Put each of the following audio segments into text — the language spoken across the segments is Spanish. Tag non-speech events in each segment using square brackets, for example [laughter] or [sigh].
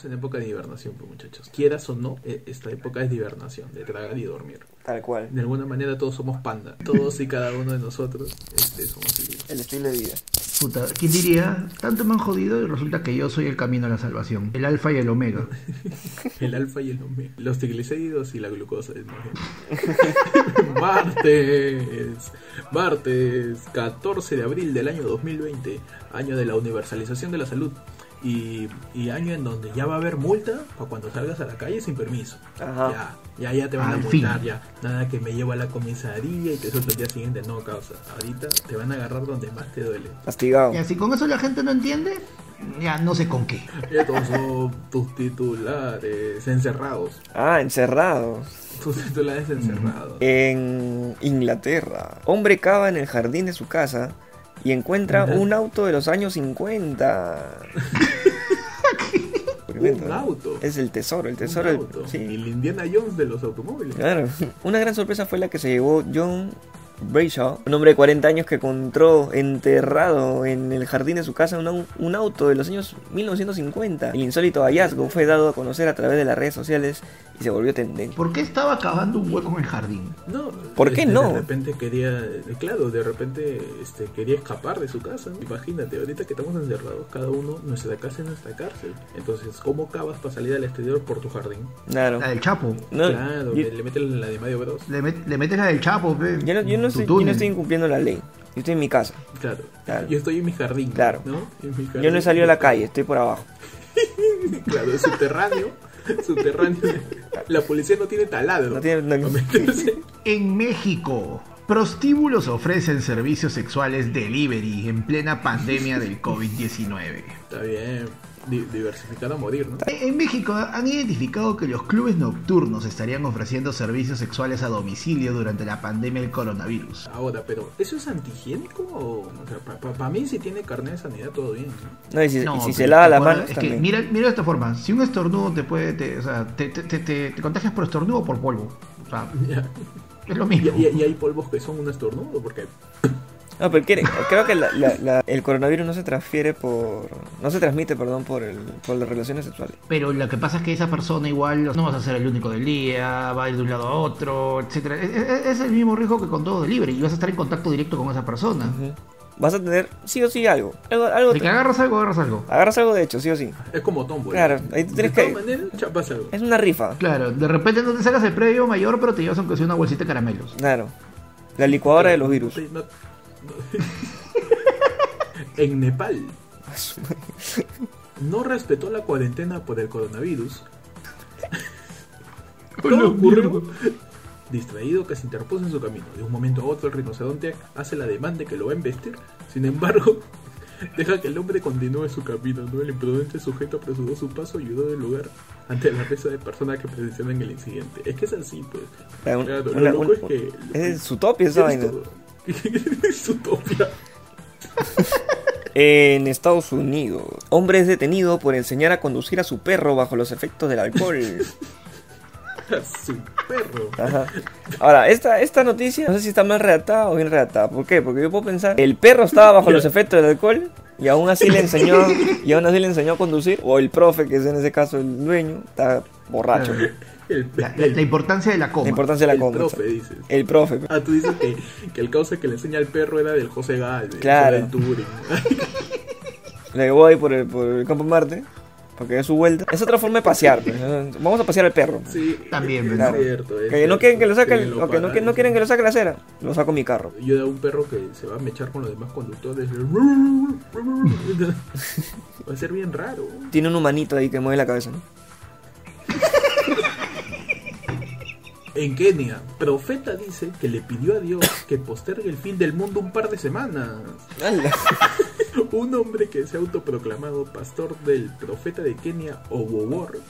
Estamos en época de hibernación, pues, muchachos. Quieras o no, e- esta época es de hibernación, de tragar y dormir. Tal cual. De alguna manera todos somos panda. Todos y cada uno de nosotros este, somos el libro. El estilo de vida. Puta, ¿quién diría? Tanto me han jodido y resulta que yo soy el camino a la salvación. El alfa y el omega. [laughs] El alfa y el omega. Los triglicéridos y la glucosa. es más bien. [laughs] martes. Martes 14 de abril del año 2020. Año de la universalización de la salud. Y, y año en donde ya va a haber multa para cuando salgas a la calle sin permiso. Ajá. Ya, ya, ya te van a Al multar, fin. ya. Nada que me llevo a la comisaría y te suelto el día siguiente. No, causa. Ahorita te van a agarrar donde más te duele. Castigado. Y así con eso la gente no entiende, ya no sé con qué. Estos son tus titulares encerrados. Ah, encerrados. Tus titulares encerrados. En Inglaterra, hombre cava en el jardín de su casa y encuentra Ajá. un auto de los años 50. Tremendo, [laughs] Un ¿no? auto. Es el tesoro, el tesoro. Auto. sí. El Indiana Jones de los automóviles. Claro. Una gran sorpresa fue la que se llevó John Brayshaw, un hombre de 40 años que encontró enterrado en el jardín de su casa un, au- un auto de los años 1950. El insólito hallazgo fue dado a conocer a través de las redes sociales y se volvió tendencia. ¿Por qué estaba cavando un hueco en el jardín? No, ¿Por qué este, no? De repente quería, eh, claro, de repente este, quería escapar de su casa. ¿no? Imagínate, ahorita que estamos encerrados, cada uno, nuestra casa es nuestra cárcel. Entonces, ¿cómo cavas para salir al exterior por tu jardín? Claro. La del Chapo. No, claro, yo, le, metes la de Mario Bros. Le, met- le metes la del Chapo, pe. yo no, yo no estoy, yo no estoy incumpliendo la ley. Yo estoy en mi casa. Claro. Claro. Yo estoy en mi jardín. Claro. ¿no? En mi Yo jardín. no he salido a la calle, estoy por abajo. [laughs] Claro, es subterráneo. [laughs] subterráneo. La policía no tiene taladro. No tiene- no-. En México, prostíbulos ofrecen servicios sexuales delivery en plena pandemia del COVID-19. Está bien. Di- diversificado a morir, ¿no? En México han identificado que los clubes nocturnos estarían ofreciendo servicios sexuales a domicilio durante la pandemia del coronavirus. Ahora, pero ¿eso es antihigiénico? O, o sea, para mí si tiene carnet de sanidad todo bien, ¿no? No, y si, y No, si pero se lava acuerdas- manos es que también. mira, mira de esta forma, si un estornudo te puede, te, o sea, te, te, te, te- te contagias por estornudo o por polvo. O sea, [laughs] es lo Y, mismo. y- y hay polvos que son un estornudo, porque No, pero quiere- creo que la- la- la- el coronavirus no se transfiere por... No se transmite, perdón, por, el, por las relaciones sexuales. Pero lo que pasa es que esa persona igual no vas a ser el único del día, va a ir de un lado a otro, etcétera. Es, es- es el mismo riesgo que con todo delivery y vas a estar en contacto directo con esa persona. Vas a tener sí o sí algo. Algo, algo De que agarras algo, agarras algo. Agarras algo de hecho, sí o sí. es como Tomboy. Claro, ahí tú tienes de que- chapas algo. Es una rifa. Claro, de repente no te sacas el premio mayor, pero te llevas aunque sea una bolsita de caramelos. Claro. La licuadora de los virus. No- no- [laughs] en Nepal no respetó la cuarentena por el coronavirus. [laughs] Todo ocurrió distraído que se interpuso en su camino. De un momento a otro el rinoceronte hace la demanda que lo va a embestir. Sin embargo, [laughs] deja que el hombre continúe su camino. ¿no? El imprudente sujeto apresuró su paso y huyó del lugar ante la risa de personas que presenciaron el incidente. Es que es así, pues. La- un- Claro, lo una- loco un- es que... Es su topia esa vaina. todo. En Estados Unidos, hombre es detenido por enseñar a conducir a su perro bajo los efectos del alcohol. [laughs] A su perro. Ajá. Ahora, esta, esta noticia, no sé si está mal redactada o bien redactada. ¿Por qué? Porque yo puedo pensar, el perro estaba bajo los efectos del alcohol y aún así le enseñó, [laughs] y aún así le enseñó a conducir. O el profe, que es en ese caso el dueño, está borracho. Claro. El, La, la- la importancia de la coma. La importancia de la el coma. profe, dices. El profe. Ah, tú dices que, que el causa que le enseña al perro era del José Galvez. Claro. Del Turing. [laughs] Le ahí por el, por el campo Marte. Porque dé su vuelta. Es otra forma de pasear. pues. Vamos a pasear al perro. Sí, También, es es Que no quieren que lo saque, Sí, el- lo o que no, que no paran. quieren que lo saque la acera. Lo saco en mi carro. Yo de un perro que se va a mechar con los demás conductores. [laughs] Va a ser bien raro. Tiene un humanito ahí que mueve la cabeza, ¿no? [laughs] En Kenia, profeta dice que le pidió a Dios que postergue el fin del mundo un par de semanas. [laughs] Un hombre que se ha autoproclamado pastor del profeta de Kenia, Obowor,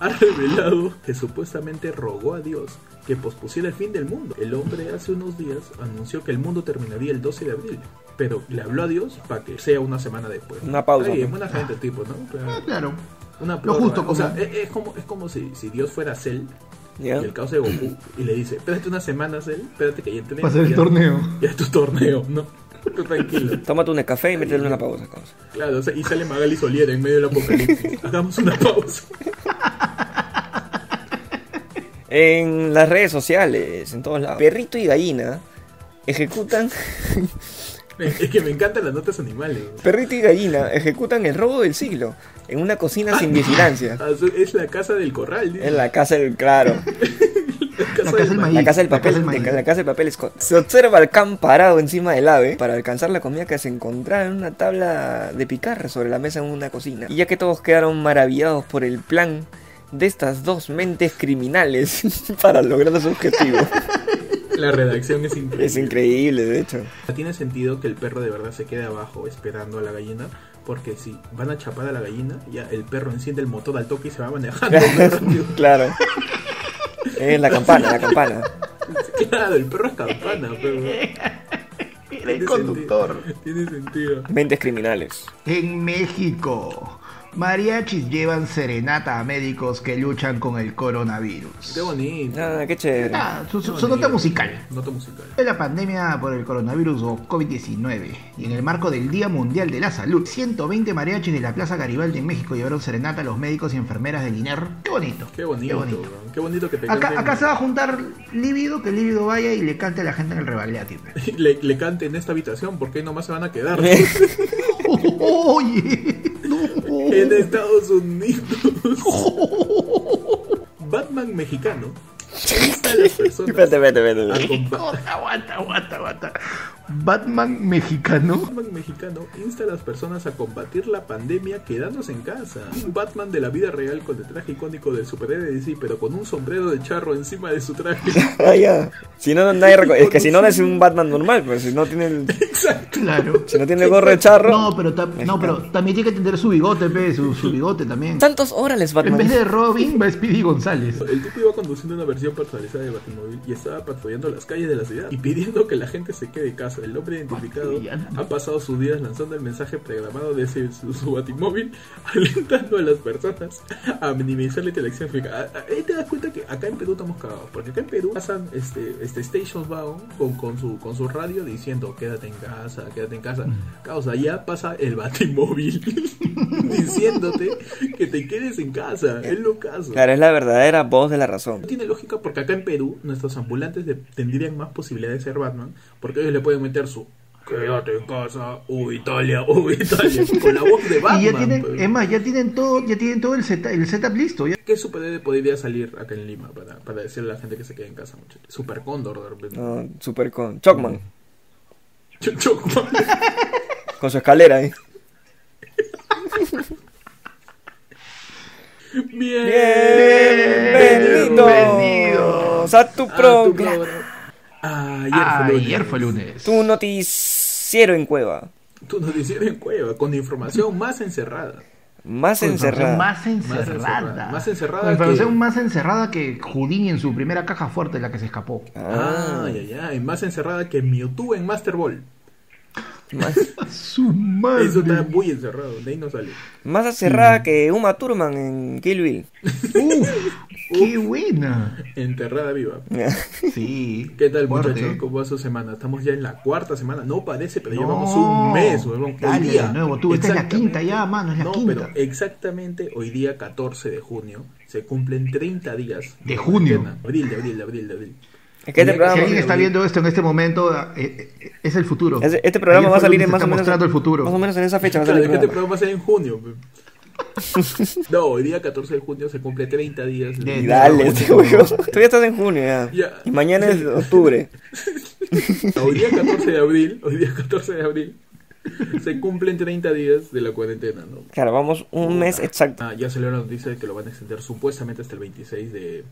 ha revelado que supuestamente rogó a Dios que pospusiera el fin del mundo. El hombre hace unos días anunció que el mundo terminaría el 12 de abril, pero le habló a Dios para que sea una semana después. Una pausa, bien, pues. buena gente tipo, ¿no? Ah, claro. una Lo prórroga. justo, o sea, es, es como, es como si, si Dios fuera Cell ¿Ya? y el caos de Goku y le dice, espérate una semana Cell, espérate que ya. Va a ser el ya- torneo. Ya es tu torneo, ¿no? [laughs] Tú tranquilo. Tómate un café y métele una pausa. Claro, o sea, y sale Magali Soliera en medio del apocalipsis. [laughs] Hagamos una pausa. En las redes sociales, en todos lados, perrito y gallina ejecutan. [laughs] Es que me encantan las notas animales. Perrito y gallina ejecutan el robo del siglo en una cocina sin vigilancia. [laughs] Ah, Es la casa del corral, dice. En la casa del claro. La [laughs] La casa del maíz. La casa del La papel, casa del la casa del papel Scott. Se observa al can parado encima del ave para alcanzar la comida que se encontraba en una tabla de picar sobre la mesa en una cocina. Y ya que todos quedaron maravillados por el plan de estas dos mentes criminales para lograr su objetivo. La redacción es increíble. es increíble, de hecho. Tiene sentido que el perro de verdad se quede abajo esperando a la gallina. Porque si van a chapar a la gallina, ya el perro enciende el motor al toque y se va manejando [laughs] claro. Es la campana, la campana. Claro, el perro es campana, pero. [laughs] El conductor. Tiene sentido. Mentes criminales. En México, mariachis llevan serenata a médicos que luchan con el coronavirus. Qué bonito. Ah, qué chévere. Ah, su, su- Qué su nota musical. Nota musical. En la pandemia por el coronavirus o COVID-19 y en el marco del Día Mundial de la Salud, 120 mariachis de la Plaza Garibaldi en México llevaron serenata a los médicos y enfermeras del INER. Qué bonito. Qué bonito. Qué bonito. Qué bonito que te Acá, canten- acá se va a juntar Líbido, que Líbido vaya y le cante a la gente en el rebaldeati. pe. [laughs] le, le cante en esta habitación porque ahí nomás se van a quedar. [laughs] Oye. En [laughs] Estados Unidos. Batman mexicano Espérate, espérate, espérate. Aguanta, aguanta, aguanta. Batman mexicano. Batman mexicano insta a las personas a combatir la pandemia quedándose en casa. Un Batman de la vida real con el traje icónico del superhéroe de DC, pero con un sombrero de charro encima de su traje. [laughs] Ah, ya. Si no, nadie Es que si no, no es un Batman normal, pues si no tiene el, Exacto. Claro. si no tiene el gorro de charro. No, pero, no, pero también tiene que tener su bigote, pe, su, su bigote también. Tantos órales, En Batman. vez de Robin, va Speedy González. El tipo iba conduciendo una versión personalizada de Batimóvil y estaba patrullando las calles de la ciudad y pidiendo que la gente se quede en casa. El hombre identificado ha pasado sus días lanzando el mensaje programado desde su, su Batimóvil, [laughs] alentando a las personas a minimizar la interacción física. Ah, ah, Ahí te das cuenta que acá en Perú estamos cagados, porque acá en Perú pasan este, este Stations Wagon con, con, su, con su radio diciendo quédate en casa, quédate en casa. Causa, ya pasa el Batimóvil [laughs] diciéndote que te quedes en casa. Es lo caso. Claro, es la verdadera voz de la razón. No tiene lógica porque acá en Perú nuestros ambulantes de- tendrían más posibilidades de ser Batman porque ellos le pueden meter su quédate en casa, uh Italia, uh Italia, [laughs] con la voz de Batman. y ya tienen, pues. es más, ya tienen todo, ya tienen todo el, seta- el setup listo. ya. ¿Qué superhéroe podría salir acá en Lima para, para decirle a la gente que se quede en casa, muchachos? Super Cóndor de repente. No, super con. Chocman. Ch- Chocman. [laughs] Con su escalera ahí. [laughs] Bien. Bienvenidos a tu A tu programa. Ah, ayer fue lunes. Fue lunes. Tu noticiero en cueva. Tu noticiero en cueva con información más encerrada. Más encerrada. Más encerrada. encerrada. Más encerrada Con información que- más encerrada que Houdini en su primera caja fuerte, la que se escapó. Ah, ay, ay, ay, más encerrada que Mewtwo en Master Ball. Más, [laughs] Su madre. Eso está muy encerrado, de ahí no sale. más encerrada que Uma Thurman en Kill Bill. [laughs] Uf, qué buena. Enterrada viva. [laughs] Sí. ¿Qué tal, muchachos? ¿Cómo va su semana? Estamos ya en la cuarta semana. No parece, pero No. llevamos un mes, huevón. Dale, día. de nuevo, tú, esta es la quinta ya, mano, es la no, quinta. pero exactamente hoy día, 14 de junio, se cumplen 30 días. De junio. Abril, de abril, de abril, de abril. Este Si alguien está viendo esto en este momento, eh, eh, es el futuro. este este programa va a salir en más o menos. mostrando el futuro. Más o menos en esa fecha va a Claro, salir que este programa. programa va a ser en junio. [laughs] No, hoy día 14 de junio se cumple 30 días. De- Y dale, este huevo. Tú ya estás en junio ya. Ya. Y mañana es octubre. [laughs] Hoy día 14 de abril, hoy día 14 de abril, se cumplen 30 días de la cuarentena, ¿no? Claro, vamos un mes exacto. Ah, ya salió la noticia de que lo van a extender supuestamente hasta el 26 de,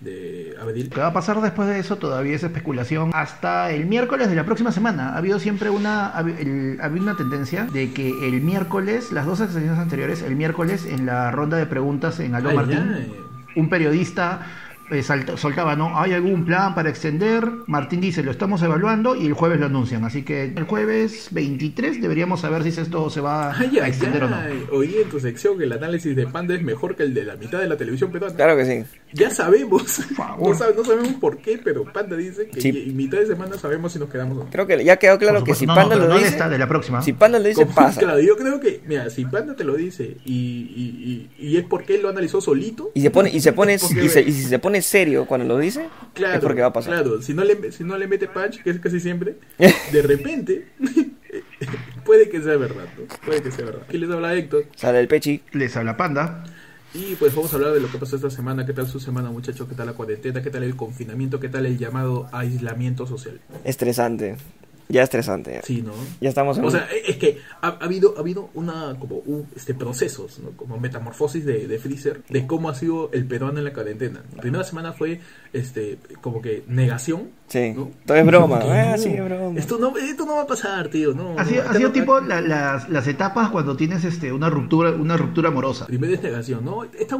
de abril. ¿Qué va a pasar después de eso? Todavía es especulación. Hasta el miércoles de la próxima semana. Ha habido siempre una, ha habi- el- ha habido una tendencia de que el miércoles, las dos sesiones anteriores, el miércoles en la ronda de preguntas en Aló Ay, Martín, ya, eh. un periodista eh, salta- soltaba, ¿no? ¿Hay algún plan para extender? Martín dice, lo estamos evaluando y el jueves lo anuncian. Así que el jueves 23 deberíamos saber si esto se va Ay, a ay, extender o no. ay. Oí en tu sección que el análisis de Panda es mejor que el de la mitad de la televisión peruana. Claro que sí. Ya sabemos. [laughs] favor. No, no sabemos por qué, pero Panda dice que Sí. y mitad de semana sabemos si nos quedamos o no. Creo que ya quedó claro que si No, Panda lo no de dice, esta, de la próxima. si Panda lo dice, Como- pasa. Claro, yo creo que, mira, si Panda te lo dice y, y, y, y es porque él lo analizó solito. Y se pone, y se pone, [laughs] se- y si se pone serio cuando lo dice, Claro, es porque va a pasar. Claro, si no le, si no le mete punch, que es casi siempre, [laughs] de repente puede que sea verdad, ¿no? Puede que sea verdad. Aquí les habla Héctor Sale el pechi. Les habla Panda. Y pues vamos a hablar de lo que pasó esta semana, qué tal su semana muchachos, qué tal la cuarentena, qué tal el confinamiento, qué tal el llamado aislamiento social. Estresante. Ya estresante. Sí, ¿no? Ya estamos en O sea, es que ha, ha habido ha habido una como un, este procesos, ¿no? como metamorfosis de, de Freezer de cómo ha sido el peruano en la cuarentena. La primera semana fue este como que negación, Sí. ¿no? Todo es broma. Ah, no, sí, es broma. Esto no, esto no va a pasar, tío, no. Ha sido, ha sido no- tipo la- las, las etapas cuando tienes este una ruptura una ruptura amorosa. Primero es negación, ¿no? Esta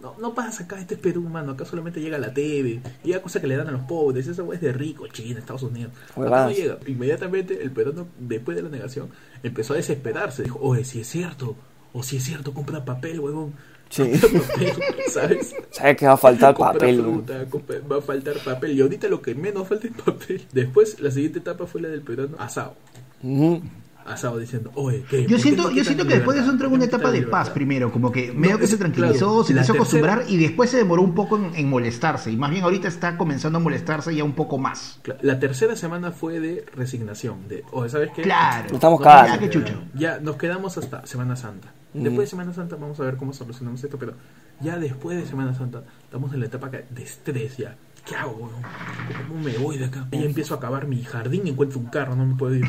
no, no pasa acá, este es Perú, mano. Acá solamente llega la TV, llega cosa que le dan a los pobres. Esa es de rico, China, Estados Unidos. Acá no llega. Inmediatamente el peruano, después de la negación, empezó a desesperarse. Dijo, oye, si es cierto, o si es cierto, compra papel, huevón. Sí. Papel, [laughs] ¿sabes? ¿Sabes que va a faltar Compra papel? fruta, compra- va a faltar papel. Y ahorita lo que menos falta es papel. Después, la siguiente etapa fue la del peruano asado. Ujú. Asado diciendo, oye, ¿qué? Yo ¿Por qué siento, no yo siento que después de eso entró en ¿Por una no etapa de paz primero, como que medio que es- se tranquilizó, claro, se la empezó a tercera- acostumbrar y después se demoró un poco en, en molestarse. Y más bien ahorita está comenzando a molestarse ya un poco más. La tercera semana fue de resignación, de, o ¿sabes qué? Claro. Estamos No, cagados. Ya, qué chucho. Ya nos quedamos hasta Semana Santa. Después de Semana Santa vamos a ver cómo solucionamos esto, pero ya después de Semana Santa estamos en la etapa de estrés ya. ¿Qué hago? ¿Cómo me voy de acá? Y empiezo a acabar mi jardín y encuentro un carro, no me puedo ir.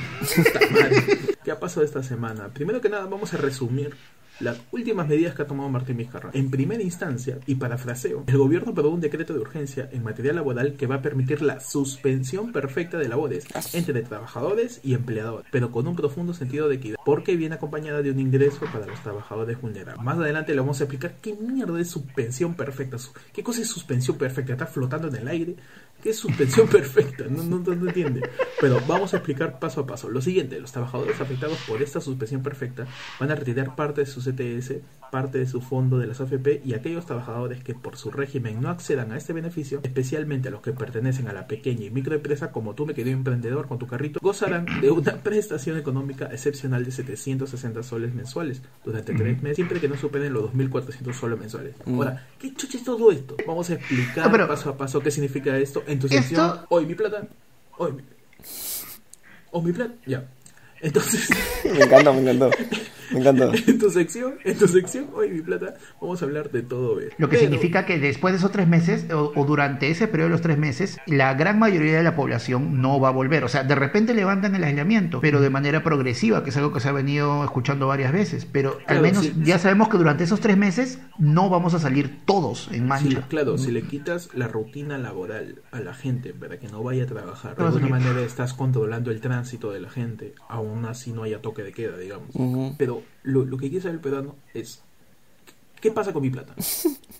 ¿Qué ha pasado esta semana? Primero que nada, vamos a resumir las últimas medidas que ha tomado Martín Vizcarra. En primera instancia, y parafraseo, el gobierno aprobó un decreto de urgencia en materia laboral que va a permitir la suspensión perfecta de labores entre trabajadores y empleadores, pero con un profundo sentido de equidad, porque viene acompañada de un ingreso para los trabajadores vulnerables. Más adelante le vamos a explicar qué mierda es suspensión perfecta, qué cosa es suspensión perfecta, está flotando en el aire. ¿Qué es suspensión [laughs] perfecta? No, no, no, no entiende. Pero vamos a explicar paso a paso. Lo siguiente, los trabajadores afectados por esta suspensión perfecta van a retirar parte de su CTS, parte de su fondo de las AFP y aquellos trabajadores que por su régimen no accedan a este beneficio, especialmente a los que pertenecen a la pequeña y microempresa como tú, me querido emprendedor con tu carrito, gozarán de una prestación económica excepcional de 760 soles mensuales durante tres meses, siempre que no superen los 2.400 soles mensuales. Ahora, ¿qué chucha es todo esto? Vamos a explicar No, pero- paso a paso qué significa esto en tu Esto- sección. Hoy mi plata. Hoy mi... O mi plata. Ya. Entonces, [laughs] Me encantó, me encantó. [laughs] Me encantó. [laughs] en tu sección, en tu sección, hoy mi plata, vamos a hablar de todo esto. Lo que Pero- significa que después de esos tres meses o, o durante ese periodo de los tres meses, la gran mayoría de la población no va a volver. O sea, de repente levantan el aislamiento, pero de manera progresiva, que es algo que se ha venido escuchando varias veces. Pero al menos sí. ya sabemos que durante esos tres meses no vamos a salir todos en Sí, mancha. claro, si le quitas la rutina laboral a la gente para que no vaya a trabajar, de alguna sí. manera estás controlando el tránsito de la gente, aún así no haya toque de queda, digamos. Pero lo, lo que quiere saber el peruano es, ¿qué pasa con mi plata?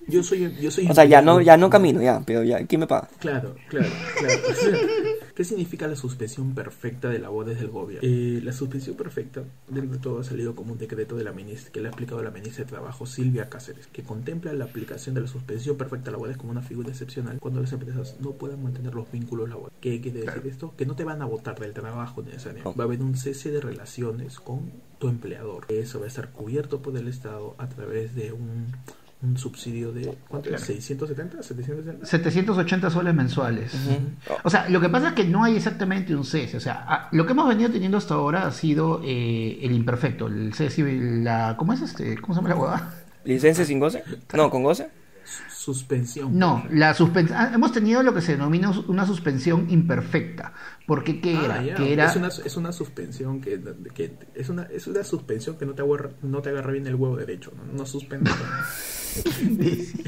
Yo soy, yo soy [laughs] O sea, ya no, ya no camino, ya, pero ya, ¿quién me paga? Claro, claro, claro. [laughs] ¿Qué significa la suspensión perfecta de labores del gobierno? Eh, la suspensión perfecta, dentro de todo, ha salido como un decreto de la ministra, que le ha aplicado la ministra de Trabajo, Silvia Cáceres, que contempla la aplicación de la suspensión perfecta de labores como una figura excepcional cuando las empresas no puedan mantener los vínculos laborales. ¿Qué quiere decir esto? Que no te van a votar del trabajo necesariamente. Va a haber un cese de relaciones con tu empleador. Eso va a estar cubierto por el Estado a través de un, un subsidio de, ¿cuánto es? ¿670? ¿770? 780 soles mensuales. O sea, lo que pasa es que no hay exactamente un cese. O sea, a- lo que hemos venido teniendo hasta ahora ha sido eh, el imperfecto, el cese, la, ¿cómo es este? ¿Cómo se llama la huevada? ¿Licencia sin goce? No, con goce. Suspensión. No, la suspen- ah, hemos tenido lo que se denomina una suspensión imperfecta. Porque qué Ah, era? ya. Que era Es, una, es una suspensión que, que es una es una suspensión que no te agarra, no te agarra bien el huevo derecho, no, no suspende. [laughs]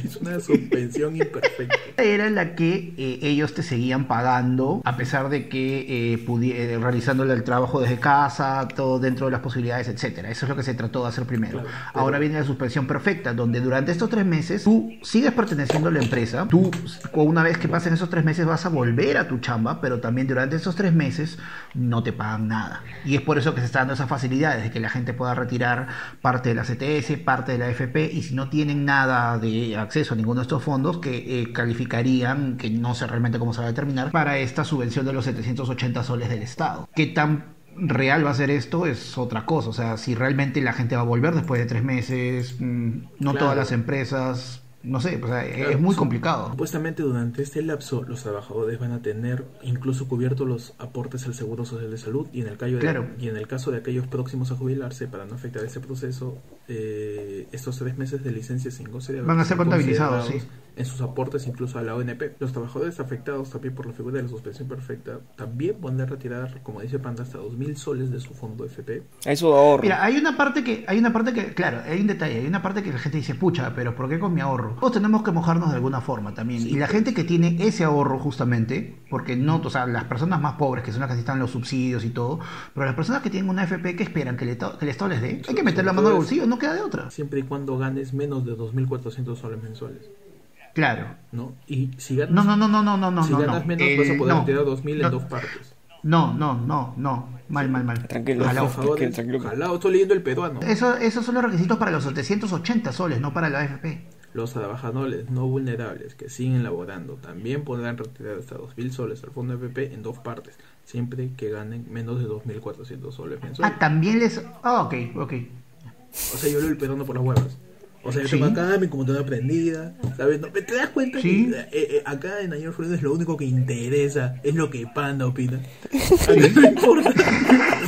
es una suspensión imperfecta. [laughs] era la que eh, ellos te seguían pagando a pesar de que eh, eh, realizando el trabajo desde casa, todo dentro de las posibilidades, etcétera. Eso es lo que se trató de hacer primero. Claro, pero- Ahora viene la suspensión perfecta, donde durante estos tres meses tú sigues perteneciendo a la empresa, tú una vez que pasen esos tres meses vas a volver a tu chamba, pero también durante esos tres meses no te pagan nada. Y es por eso que se está dando esas facilidades de que la gente pueda retirar parte de la CTS, parte de la FP, y si no tienen nada de acceso a ninguno de estos fondos, que eh, calificarían, que no sé realmente cómo se va a determinar, para esta subvención de los 780 soles del Estado. ¿Qué tan real va a ser esto es otra cosa. O sea, si realmente la gente va a volver después de tres meses, mm, no todas las empresas no sé, o sea, es muy complicado. Supuestamente durante este lapso los trabajadores van a tener incluso cubiertos los aportes al Seguro Social de Salud y en el, de, y en el caso de aquellos próximos a jubilarse, para no afectar ese proceso, eh, estos tres meses de licencia sin goce van a ser contabilizados, sí en sus aportes incluso a la ONP. Los trabajadores afectados también por la figura de la suspensión perfecta también pueden retirar, como dice Panda, hasta 2.000 soles de su fondo FP. Eso ahorro. Mira, hay una parte que, hay una parte que, claro, hay un detalle, hay una parte que la gente dice, pucha, pero ¿por qué con mi ahorro? Todos tenemos que mojarnos de alguna forma también. Y la gente que tiene ese ahorro justamente, porque no, o sea, las personas más pobres, que son las que necesitan los subsidios y todo, pero las personas que tienen una FP que esperan que, le que el Estado les dé, hay que meter la mano al bolsillo, no queda de otra. Siempre y cuando ganes menos de 2.400 soles mensuales. Claro. ¿No? Y si ganas, no, no, no, no, no, no, si ganas menos vas a poder retirar 2.000 en dos partes. No, no, no, no. Mal, mal, mal. Tranquilo, por favor. Tranquilo. estoy leyendo el peruano. Eso, esos son los requisitos para los 780 soles, no para la AFP. Los trabajadores no vulnerables que siguen laborando también podrán retirar hasta 2.000 soles al fondo AFP en dos partes, siempre que ganen menos de 2.400 soles mensuales. Ah, también les... Ah, ok, ok. O sea, yo leo el peruano por las huevas. O sea, yo tengo acá mi computadora prendida, ¿sabes? ¿No? ¿Te das cuenta que eh, eh, acá en Ayer Friends lo único que interesa es lo que Panda opina? [laughs] A mí no importa,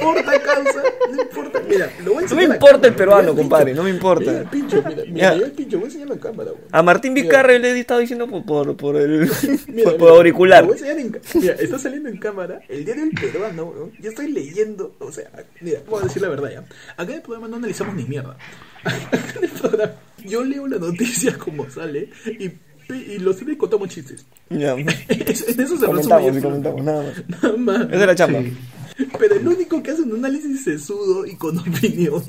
importa causa, no importa. Mira, lo voy a No me importa el peruano, compadre, no me importa. Mira el pincho, mira, mira, el pincho, voy a enseñar la cámara. A Martín Vizcarra le he estado diciendo por, por, por el [laughs] por, por auricular. Lo voy a en, mira, está saliendo en cámara el diario El Peruano, ¿no? yo estoy leyendo, o sea, mira, voy a decir la verdad ya. Acá en el programa no analizamos ni mierda. [laughs] Acá en el programa yo leo la noticia como sale y, y los y contamos chistes. Ya. [laughs] en eso se comentamos, y comentamos, nada más. Nada más. Esa es la chamba. Pero el único que hace un análisis sesudo y con [laughs] opinión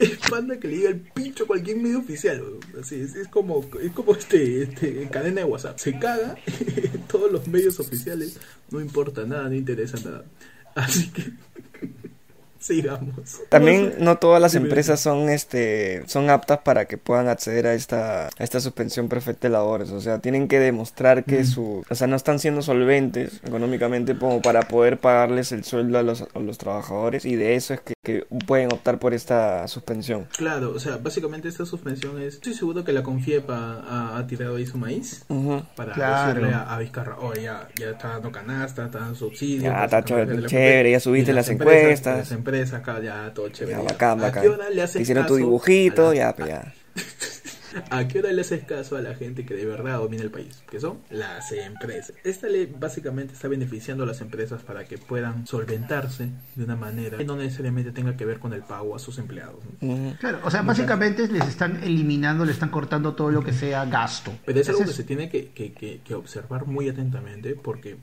es panda que le diga el pincho a cualquier medio oficial. Así es, es como es como este, este cadena de WhatsApp. Se caga [laughs] todos los medios oficiales, no importa nada, no interesa nada. Así que [laughs] Sigamos. También no todas las empresas son este son aptas para que puedan acceder a esta, esta suspensión perfecta de labores. O sea, tienen que demostrar que su. O sea, no están siendo solventes económicamente como para poder pagarles el sueldo a los, a los trabajadores. Y de eso es que, pueden optar por esta suspensión. Claro, o sea, básicamente esta suspensión es. Estoy seguro que la Confiepa ha, tirado ahí su maíz para decirle a, Vizcarra, oh, ya, ya está dando canasta, está dando subsidios. Ya, está chévere, ya subiste las, encuestas acá, ya todo chévere. ¿A qué hora le haces Hicieron tu dibujito, ya, pues ya. [laughs] ¿A qué hora le haces caso a la gente que de verdad domina el país? Que son las empresas. Esta ley básicamente está beneficiando a las empresas para que puedan solventarse de una manera que no necesariamente tenga que ver con el pago a sus empleados. Claro, o sea, básicamente les están eliminando, le están cortando todo lo que sea gasto. Pero es algo que se tiene que, que, que observar muy atentamente porque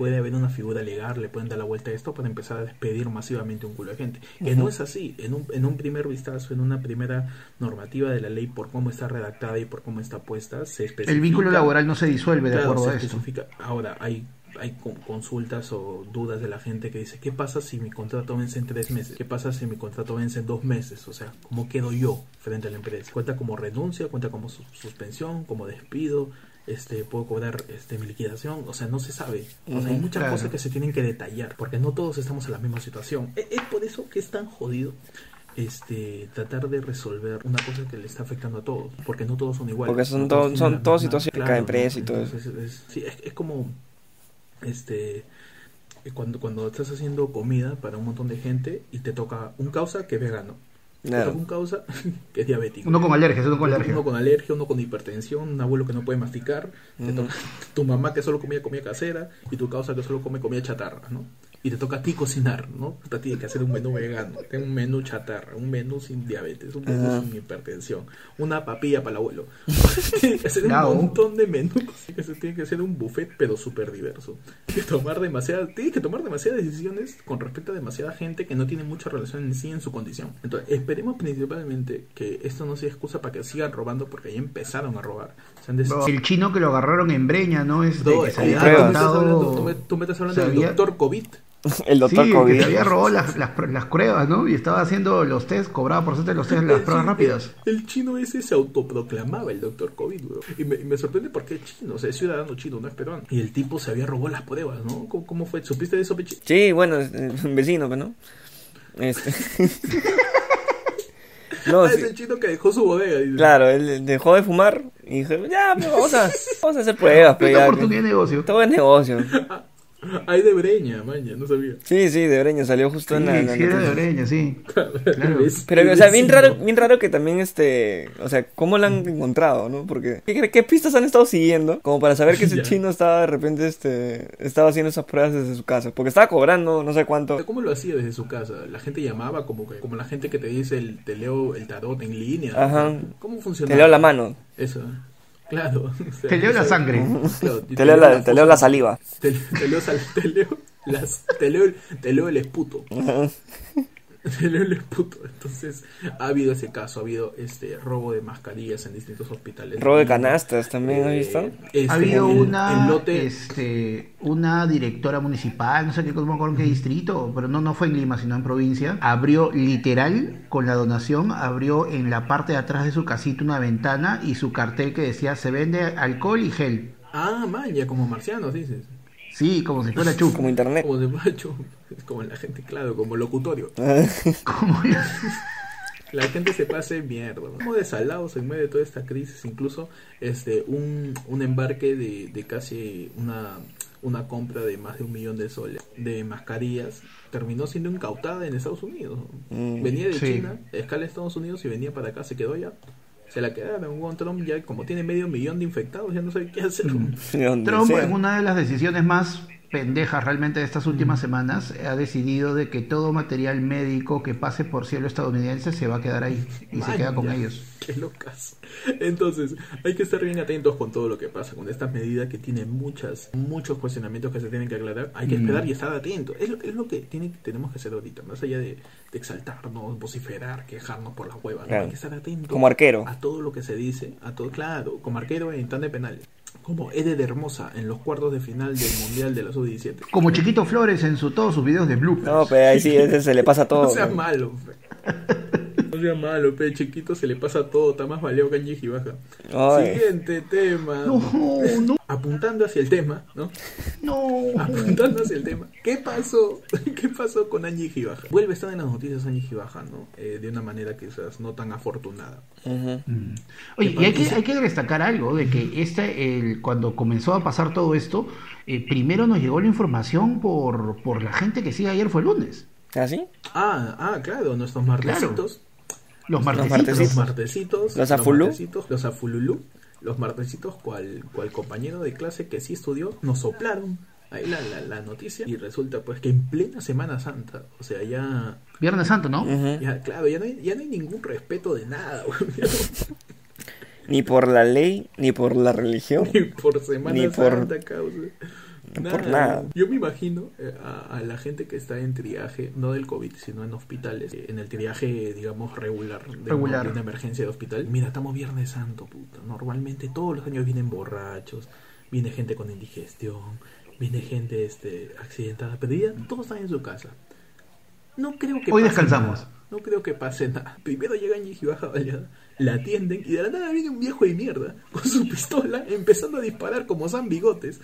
puede haber una figura legal, le pueden dar la vuelta a esto para empezar a despedir masivamente un culo de gente. Que no es así. En un, en un primer vistazo, en una primera normativa de la ley, por cómo está redactada y por cómo está puesta, se especifica. El vínculo laboral no se disuelve de acuerdo a esto. Ahora, hay hay consultas o dudas de la gente que dice, ¿qué pasa si mi contrato vence en tres meses? ¿Qué pasa si mi contrato vence en dos meses? O sea, ¿cómo quedo yo frente a la empresa? ¿Cuenta como renuncia? ¿Cuenta como suspensión? ¿Como despido? Este, puedo cobrar este, mi liquidación, o sea, no se sabe. O sea, hay muchas cosas que se tienen que detallar, porque no todos estamos en la misma situación. Es, por eso que es tan jodido este tratar de resolver una cosa que le está afectando a todos, porque no todos son iguales. Porque son, todos son todas situaciones de cada empresa y todo eso. Es, sí, es, como este cuando, cuando estás haciendo comida para un montón de gente y te toca un causa que es vegano un causa [laughs] que es diabético. Uno con alergia, uno con alergia. Uno con alergia, uno con hipertensión, un abuelo que no puede masticar, [laughs] tu mamá que solo comía comida casera y tu causa que solo come comida chatarra, ¿no? Y te toca a ti cocinar, ¿no? Puta, tienes que hacer un menú vegano, un menú chatarra, un menú sin diabetes, un menú Ajá. sin hipertensión, una papilla para el abuelo. tienes [laughs] que hacer Claro. un montón de menús. Tienes que- Tiene que ser un buffet, pero súper diverso. Tienes que tomar demasiadas, tienes que tomar demasiadas decisiones con respecto a demasiada gente que no tiene mucha relación en sí en su condición. Entonces, esperemos principalmente que esto no sea excusa para que sigan robando, porque ya empezaron a robar. El chino que lo agarraron en Breña, ¿no? Es de No, que se ah, había tú me estás contado- hablando, tú me- estás hablando del doctor COVID. El doctor sí, COVID. que se había robado las, las, las pruebas, ¿no? Y estaba haciendo los test, cobraba por hacerte los test, las pruebas chino- rápidas. El chino ese se autoproclamaba el doctor COVID, weón. Y me, y me sorprende porque es chino, o sea, es ciudadano chino, no es peruano. Y el tipo se había robado las pruebas, ¿no? ¿Cómo, cómo fue? ¿Supiste de eso, Pechi? Sí, bueno, es, un vecino, ¿no? Este... [laughs] [laughs] no, ah, sí, es el chino que dejó su bodega. dice. claro, él dejó de fumar y dijo, ya, pues, vamos a, vamos a hacer pruebas, [laughs] pues, Una ya, oportunidad de negocio. Todo es negocio. [laughs] [laughs] Ay, de Breña, maña, no sabía. Sí, sí, de Breña salió justo Sí, en la... en la sí era de. Breña, sí. [laughs] Claro. Pero, o sea, bien Vecino. raro, bien raro que también, este, o sea, ¿cómo lo han encontrado, no? Porque, ¿qué, qué pistas han estado siguiendo? Como para saber que [laughs] ese Ya. chino estaba de repente, este, estaba haciendo esas pruebas desde su casa. Porque estaba cobrando no sé cuánto. ¿Cómo lo hacía desde su casa? La gente llamaba como que, como la gente que te dice el te leo el tarot en línea. Ajá. ¿Cómo funciona? Te leo la mano, Eso. Claro. [laughs] o sea, Te leo la sangre. claro, te leo la, te leo la saliva. Te, te leo, sal- [laughs] te leo las, te leo, el- te leo el esputo. [laughs] [laughs] El esputo. Entonces, ha habido ese caso, ha habido este robo de mascarillas en distintos hospitales. Robo de canastas también, ¿has eh, visto? este, Ha habido el- una, el lote, este, una directora municipal, no sé qué, no me acuerdo en qué distrito, pero no, no fue en Lima, sino en provincia, abrió literal, con la donación, abrió en la parte de atrás de su casita una ventana y su cartel que decía, se vende alcohol y gel. Ah, man, ya como marcianos, dices. Sí, como si fuera chup. Como internet. Como de macho. Es como la gente, claro, como locutorio. [laughs] Como- La gente se pase mierda. Como desalados en medio de toda esta crisis. Incluso este un, un embarque de, de casi una, una compra de más de un millón de soles de mascarillas terminó siendo incautada en Estados Unidos. Mm, venía de sí. China, escala de Estados Unidos y venía para acá, se quedó ya. Se la quedaron. Juan Trump ya como tiene medio millón de infectados, ya no sabe qué hacer. De donde Trump, sea. en una de las decisiones más pendejas realmente de estas últimas semanas, ha decidido de que todo material médico que pase por cielo estadounidense se va a quedar ahí y se queda con ellos. Qué locas. Entonces, hay que estar bien atentos con todo lo que pasa, con esta medida que tiene muchas, muchos cuestionamientos que se tienen que aclarar. Hay que Mm. esperar y estar atentos. Es lo, es lo que tiene, tenemos que hacer ahorita, más allá de, de exaltarnos, vociferar, quejarnos por la hueva. ¿no? Hay que estar atentos Como arquero. a todo lo que se dice, a todo, claro, como arquero en tan de penales. Como Ede de Hermosa en los cuartos de final del Mundial de la Sub-17. Como Chiquito Flores en su, todos sus videos de bloopers. No, pero ahí sí, ese se le pasa [laughs] todo. No sea malo, fe. Sea malo, pe, chiquito, se le pasa todo, está más valeo que. Ay. Siguiente tema. No, no, Apuntando hacia el tema, ¿no? no. Apuntando hacia el tema. ¿Qué pasó? [laughs] ¿Qué pasó con Angie Gibaja? Vuelve a estar en las noticias Angie Gibaja, ¿no? Eh, de una manera quizás no tan afortunada. Mm. Oye, y hay que, hay que destacar algo de que este, el, cuando comenzó a pasar todo esto, eh, primero nos llegó la información por, por la gente que sí ayer fue el lunes. ¿Ah, sí? Ah, ah, claro, nuestros martesitos. Los martesitos. Los martesitos. ¿Los afulú? martesitos, Los afululú. Los martesitos, cual, cual compañero de clase que sí estudió, nos soplaron ahí la, la, la noticia y resulta pues que en plena Semana Santa, o sea, ya Viernes Santo, ¿no? Ya, claro, ya no, hay, ya no hay ningún respeto de nada, no- Ni por la ley, ni por la religión. [laughs] Ni por Semana Ni por- Santa, causa. Ni por nada. Yo me imagino eh, a, a la gente que está en triaje, no del COVID, sino en hospitales, eh, en el triaje, digamos, regular, de, Regular. Una, de una emergencia de hospital. Mira, estamos Viernes Santo, puta. Normalmente todos los años vienen borrachos, viene gente con indigestión, viene gente este, accidentada, pero ya todos están en su casa. No creo que Hoy pase descansamos. nada. No creo que pase nada. Primero llega Ñiji Baja Baleada, la atienden y de la nada viene un viejo de mierda con su pistola empezando a disparar como San Bigotes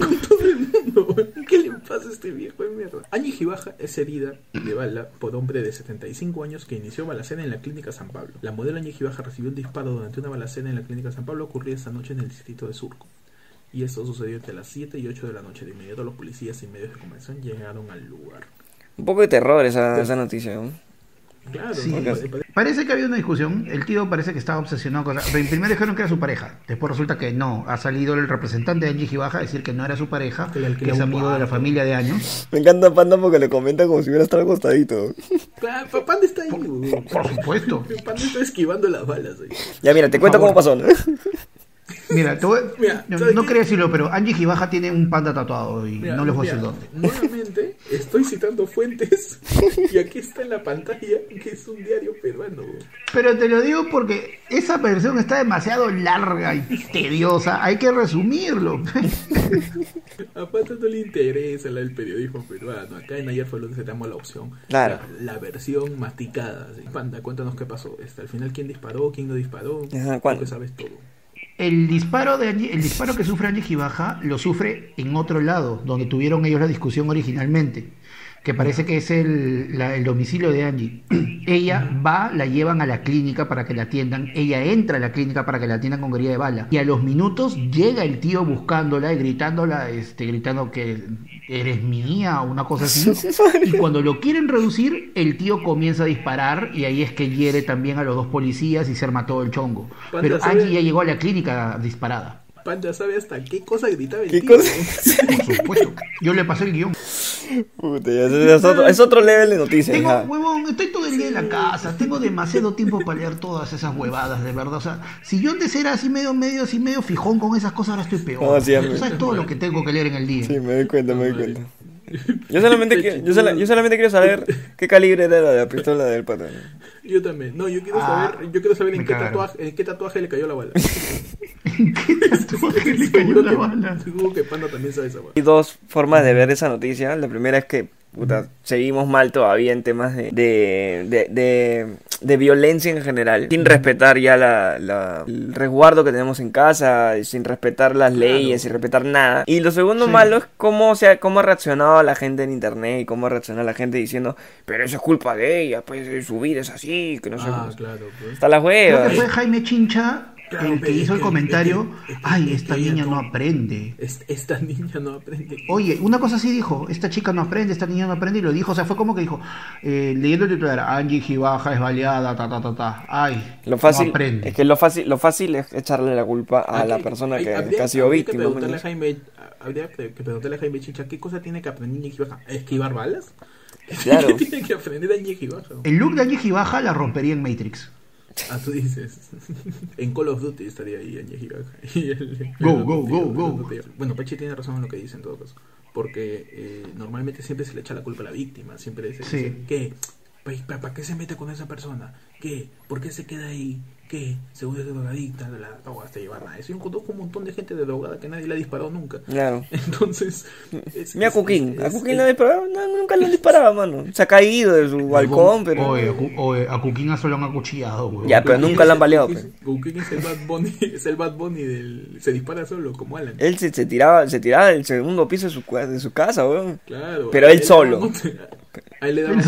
con todo el mundo. ¿Qué le pasa a este viejo de mierda? Ñiji Baja es herida de bala por hombre de 75 años que inició balacera en la clínica San Pablo. La modelo Ñiji Baja recibió un disparo durante una balacera en la clínica San Pablo ocurrida esta noche en el distrito de Surco. Y esto sucedió entre las 7 y 8 de la noche. De inmediato los policías y medios de comunicación llegaron al lugar. Un poco de terror esa, esa noticia. ¿no? Claro, Sí, parece que había una discusión. El tío parece que estaba obsesionado con. la- Primero dijeron que era su pareja. Después resulta que no. Ha salido el representante de Angie Gibaja a decir que no era su pareja, Que que es amigo de la familia de años. Me encanta Panda porque le comenta como si hubiera estado acostadito. Claro, pa- Panda está ahí, weón. Por supuesto. Panda está esquivando las balas ahí. Ya mira, te Por cuento cómo pasó, ¿no? Mira, te voy- Mira, no, ¿sabes no quería decirlo, pero Angie Gibaja tiene un panda tatuado y Mira, no les voy a mira, decir dónde. Nuevamente estoy citando fuentes y aquí está en la pantalla que es un diario peruano. Pero te lo digo porque esa versión está demasiado larga y tediosa. Hay que resumirlo. [laughs] A Panda no le interesa la del periodismo peruano. Acá en Ayer fue donde se tomó la opción. Claro. La, la versión masticada. ¿sí? Panda, cuéntanos qué pasó. Este, al final, ¿quién disparó? ¿Quién no disparó? Ajá, Tú ¿cuándo? que sabes todo. El disparo, de Angie- el disparo que sufre Angie Gibaja lo sufre en otro lado, donde tuvieron ellos la discusión originalmente, que parece que es el, la- el domicilio de Angie. [clears throat] Ella va, la llevan a la clínica para que la atiendan, ella entra a la clínica para que la atiendan con herida de bala, y a los minutos llega el tío buscándola y gritándola, este, gritando que eres mía o una cosa así, [laughs] y cuando lo quieren reducir, el tío comienza a disparar y ahí es que hiere también a los dos policías y se arma todo el chongo. Pero. Angie ya llegó a la clínica disparada. Panda sabe hasta qué cosa gritaba el ¿Qué tío. cosa? Por supuesto. Yo le pasé el guion. Puta, ya, es, es otro, es otro level de noticias. Tengo, huevón, estoy todo el día en la casa, tengo demasiado tiempo para leer todas esas huevadas, de verdad. O sea, si yo antes era así medio, medio, así medio fijón con esas cosas, ahora estoy peor. No, sí. Tú sabes todo lo que tengo que leer en el día. Sí, me doy cuenta, me doy cuenta. Yo solamente, quiero, yo, sola- yo solamente quiero saber [laughs] qué calibre era la, la pistola del patrón. Yo también. No, yo quiero Ah, saber, yo quiero saber en qué, tatuaje, en qué tatuaje le cayó la bala. [laughs] [laughs] ¿Qué tatuaje le cayó la bala? Seguro que Panda también sabe esa bala. Hay dos formas de ver esa noticia. La primera es que puta, seguimos mal todavía en temas de, de, de, de- de violencia en general, sin respetar ya la, la- el resguardo que tenemos en casa, sin respetar las Claro. leyes, sin respetar nada. Y lo segundo Sí. malo es cómo, se ha, cómo ha reaccionado la gente en internet y cómo ha reaccionado la gente diciendo, pero eso es culpa de ella, pues su vida es así, que no sé. Ah, cómo". claro, pues. Hasta las Creo huevas. que fue Jaime Chincha Claro, el que hizo el comentario. es que- Ay, es esta niña no no- aprende. Es- esta niña no aprende. Oye, una cosa sí dijo, esta chica no aprende, esta niña no aprende, y lo dijo, o sea, fue como que dijo, eh, leyendo el titular, Angie Gibaja es baleada, ta, ta, ta, ta, ay, Lo fácil, no aprende. es que lo fácil, lo fácil es echarle la culpa a la persona hay- que, habría- que ha sido habría víctima. Que preguntarle a ¿me Jaime, habría que preguntarle a Jaime Chicha qué cosa tiene que aprender Ñeji Baja. ¿A esquivar balas? Claro. [laughs] ¿Qué tiene que aprender a Ñeji Baja? El look de Angie Gibaja la rompería en Matrix. Ah, tú dices. en Call of Duty estaría ahí. Y el- Go, el- go, go, go. Bueno, Pachi tiene razón en lo que dice en todo caso. Porque eh, normalmente siempre se le echa la culpa a la víctima. Siempre se Sí. dice, ¿qué? ¿Para, para qué se mete con esa persona? ¿Qué? ¿Por qué se queda ahí? ¿Qué? Seguro es drogadicta, la, no, hasta llevar nada. Eso conozco un montón de gente de drogada que nadie le ha disparado nunca. Claro. [laughs] Entonces. es- Mira a es- Cuquín. es- A Cuquín le disparaba, no, nunca le disparaba, mano. Se ha caído de su balcón, pero. Oye, a oye, a Cuquín solo han acuchillado, weón. Ya, pero Cuquín nunca lo han baleado, Cuquín es- Cuquín es el Bad Bunny, [laughs] es el Bad Bunny del. Se dispara solo, como Alan. Él se, se tiraba, se tiraba del segundo piso de su, de su casa, weón. Claro. Pero a él le solo. A él le [laughs] damos.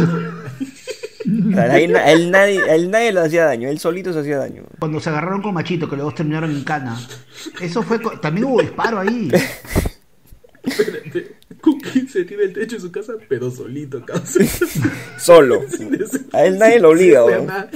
Na- él nadie, a él nadie le hacía daño, él solito se hacía daño. Cuando se agarraron con Machito, que los dos terminaron en cana. Eso fue. co- También hubo disparo ahí. Espérate. Cuquín se tira el techo de su casa, pero solito, cabrón. Solo. [laughs] Sin A él nadie lo obliga, sin hacer weón. nada.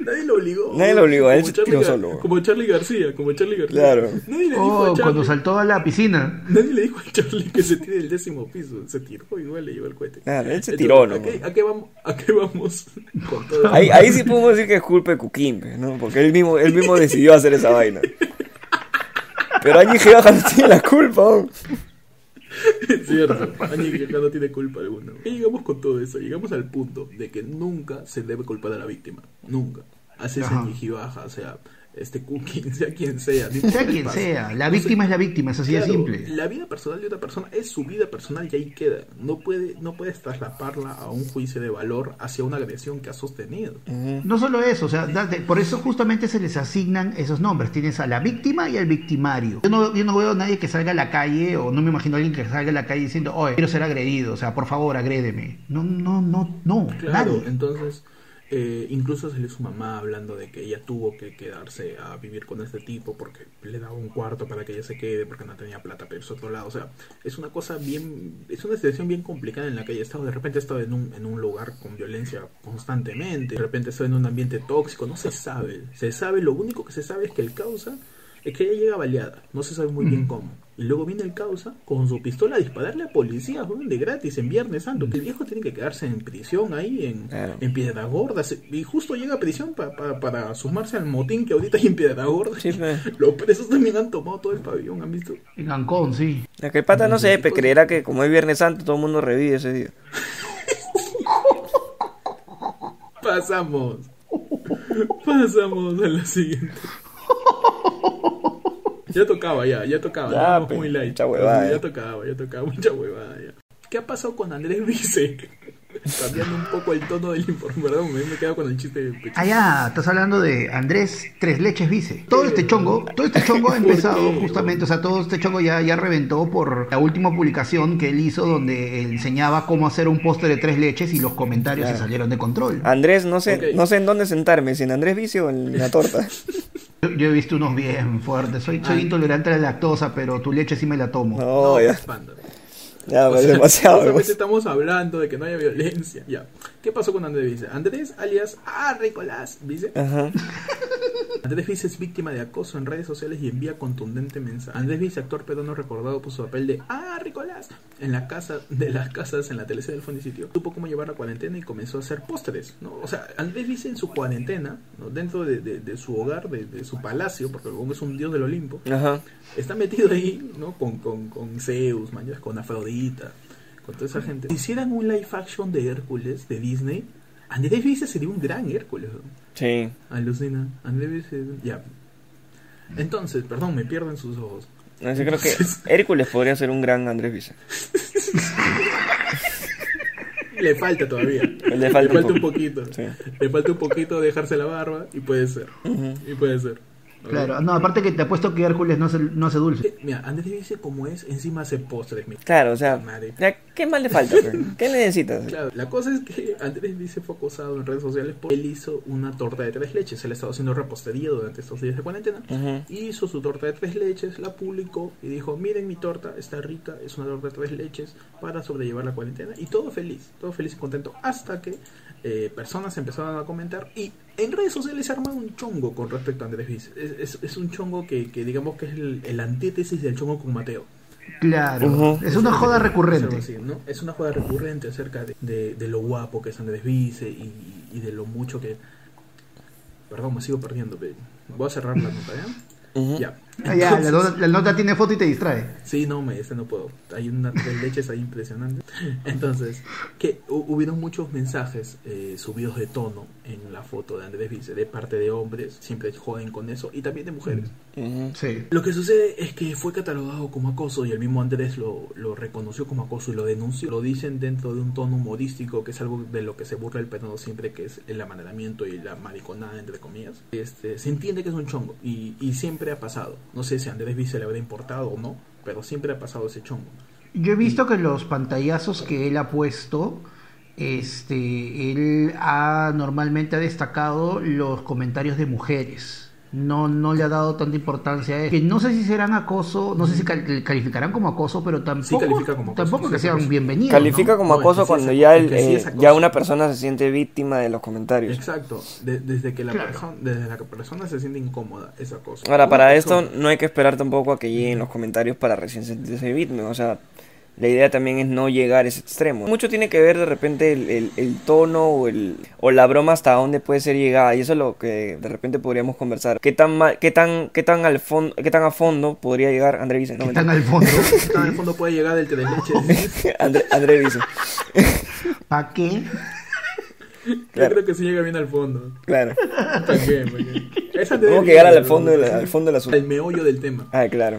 Nadie lo obligó. Nadie lo obligó, a él Como se Charlie tiró solo. Como Charlie García, como Charlie García. Claro. Nadie le dijo Oh, a Charlie. cuando saltó a la piscina. Nadie le dijo a Charlie que se tire del décimo piso. Se tiró igual le llevó el cohete. Claro, él se Entonces, tiró, ¿no? ¿a qué, a qué vamos, ¿A qué vamos con todo? Ahí, ahí sí podemos decir que es culpa de Cuquín, pues, ¿no? Porque él mismo, él mismo decidió hacer esa vaina. Pero Angie Gibaja no tiene la culpa, weón. Es [laughs] cierto, Añi no tiene culpa alguna. Y llegamos con todo eso, llegamos al punto de que nunca se debe culpar a la víctima. Nunca. Ajá. Añi Gibaja, o sea, este [laughs] Cooking, sea quien sea. no Sea qué quien sea, la No sé- víctima es la víctima, es así de simple. La vida personal de otra persona es su vida personal y ahí queda. No puede, no puedes traslaparla a un juicio de valor hacia una agresión que ha sostenido. No solo eso, o sea, date- por eso justamente se les asignan esos nombres. Tienes a la víctima y al victimario. Yo no, yo no veo a nadie que salga a la calle, o no me imagino a alguien que salga a la calle diciendo, oye, quiero ser agredido, o sea, por favor, agrédeme. No, no, no, no, Claro, nadie. entonces Eh, incluso salió su mamá hablando de que ella tuvo que quedarse a vivir con este tipo porque le daba un cuarto para que ella se quede porque no tenía plata para irse a otro lado. O sea, es una cosa bien, es una situación bien complicada en la que ella estado. De repente estaba en un, en un lugar con violencia constantemente, de repente estaba en un ambiente tóxico, no se sabe. Se sabe, lo único que se sabe es que el causa es que ella llega baleada, no se sabe muy bien cómo. Y luego viene el causa con su pistola a dispararle a policías, weón, de gratis en Viernes Santo. Que el viejo tiene que quedarse en prisión ahí, en, Claro. en Piedra Gorda. se- Y justo llega a prisión pa- pa- para sumarse al motín que ahorita hay en Piedra Gorda. Sí, pues. [laughs] Los presos también han tomado todo el pabellón, ¿han visto? En Ancón, sí. La que el pata no sé, pe, creerá que como es Viernes Santo todo el mundo revive ese día. [laughs] Pasamos. Pasamos a la siguiente. Ya tocaba, ya, ya tocaba. Ya, pe, muy light. mucha huevada, ya ya. tocaba, ya tocaba, [laughs] mucha huevada. Ya. ¿Qué ha pasado con Andrés Vice? [laughs] Cambiando un poco el tono del informe, perdón, me me he quedado con el chiste de pecho. Ah, ya, estás hablando de Andrés Tres Leches Vice. Todo este chongo, todo este [laughs] chongo ha empezado qué? justamente, o sea, todo este chongo ya, ya reventó por la última publicación que él hizo donde enseñaba cómo hacer un postre de tres leches y los comentarios se Claro. salieron de control. Andrés, no sé, Ok. no sé en dónde sentarme, si en Andrés Vicio o en la torta. Yo, yo he visto unos bien fuertes. Soy, soy Ah. intolerante a la lactosa, pero tu leche sí me la tomo. No, ya, pues, panda. ya, O pues, sea, demasiado. Pues. estamos hablando de que no haya violencia. Ya. ¿Qué pasó con Andrés Vice? Andrés, alias Ah, Ricolás, Vice. Ajá. [laughs] Andrés Vice es víctima de acoso en redes sociales y envía contundente mensaje. Andrés Vice, actor peruano recordado por su papel de Ah, Ricolás en la casa de las casas en la teleserie del Fonisitio. Supo cómo llevar la cuarentena y comenzó a hacer postres, ¿no? O sea, Andrés Vice en su cuarentena, ¿no? dentro de, de- de su hogar, de, de su palacio, porque es un dios del Olimpo, Ajá. está metido ahí, ¿no? Con, con, con Zeus, con Afrodita, con toda esa gente. Si hicieran un live action de Hércules, de Disney, Andrés Vice sería un gran Hércules, ¿no? Sí. Alucina. Andrés Vice. Ya. Entonces, perdón, me pierdo en sus ojos. No, Yo creo que [laughs] Hércules podría ser un gran Andrés Vice. [laughs] Le falta todavía. Le falta un poquito. Sí. Le falta un poquito dejarse la barba y puede ser. Y puede ser. Claro, no, aparte que te apuesto que Hércules no hace, no hace dulce. Mira, Andrés Vice como es, encima hace postres. mira. Claro, o sea, Madre. ya, ¿qué más le falta? pe? [laughs] ¿Qué necesitas? Claro, la cosa es que Andrés Vice fue acosado en redes sociales porque él hizo una torta de tres leches. Él ha estado haciendo repostería durante estos días de cuarentena. Ujú. Hizo su torta de tres leches, la publicó y dijo, miren mi torta, está rica, es una torta de tres leches para sobrellevar la cuarentena. Y todo feliz, todo feliz y contento. Hasta que eh, personas empezaron a comentar y en redes sociales se arma un chongo con respecto a Andrés Vice. Es, es- es un chongo que, que digamos que es el, el antítesis del chongo con Mateo. Claro, Ujú. es una joda recurrente. así, ¿no? Es una joda recurrente acerca de, de- de lo guapo que es Andrés Vice y, y de lo mucho que... Perdón, me sigo perdiendo. pe. Voy a cerrar la nota, ¿ya? Ujú. Ya. Ah, ya, la, Entonces- [laughs] nota, la nota tiene foto y te distrae. Sí, no, me, este no puedo. Hay una de leches ahí impresionante. [laughs] Entonces, que hu- hubieron muchos mensajes eh, subidos de tono en la foto de Andrés Vice, de parte de hombres, siempre joden con eso, y también de mujeres. Sí. Lo que sucede es que fue catalogado como acoso y el mismo Andrés lo, lo reconoció como acoso y lo denunció. Lo dicen dentro de un tono humorístico, que es algo de lo que se burla el peruano siempre, que es el amaneramiento y la mariconada, entre comillas. Este, se entiende que es un chongo y, y siempre ha pasado. No sé si a Andrés Vice le habrá importado o no, pero siempre ha pasado ese chongo. Yo he visto que los pantallazos que él ha puesto, este, él ha normalmente ha destacado los comentarios de mujeres. No, no le ha dado tanta importancia a eso. Que no sé si serán acoso, no sé si cal- calificarán como acoso, pero tampoco, califica como acoso, tampoco sí, que sí, sean sí. bienvenidos. Califica ¿no? como acoso sí cuando ya, el, sí eh, ya una persona se siente víctima de los comentarios. Exacto, de- desde que la Claro. persona, desde la persona se siente incómoda, esa cosa. Ahora, Una para esto no hay que esperar tampoco a que lleguen los comentarios para recién sentirse víctima. O sea, la idea también es no llegar a ese extremo. Mucho tiene que ver de repente el, el- el tono o, el, o la broma hasta dónde puede ser llegada. Y eso es lo que de repente podríamos conversar. ¿Qué tan, ma- qué tan, qué tan, al fondo, qué tan a fondo podría llegar André Vice? No, Que mentira. están al fondo. [laughs] en el fondo puede llegar del tres leches. [laughs] André, André Vice. ¿Para qué? Yo Claro. creo que sí llega bien al fondo. Claro. También, porque Tenemos que llegar al fondo, del- al fondo del asunto. al meollo del tema. Ah, claro.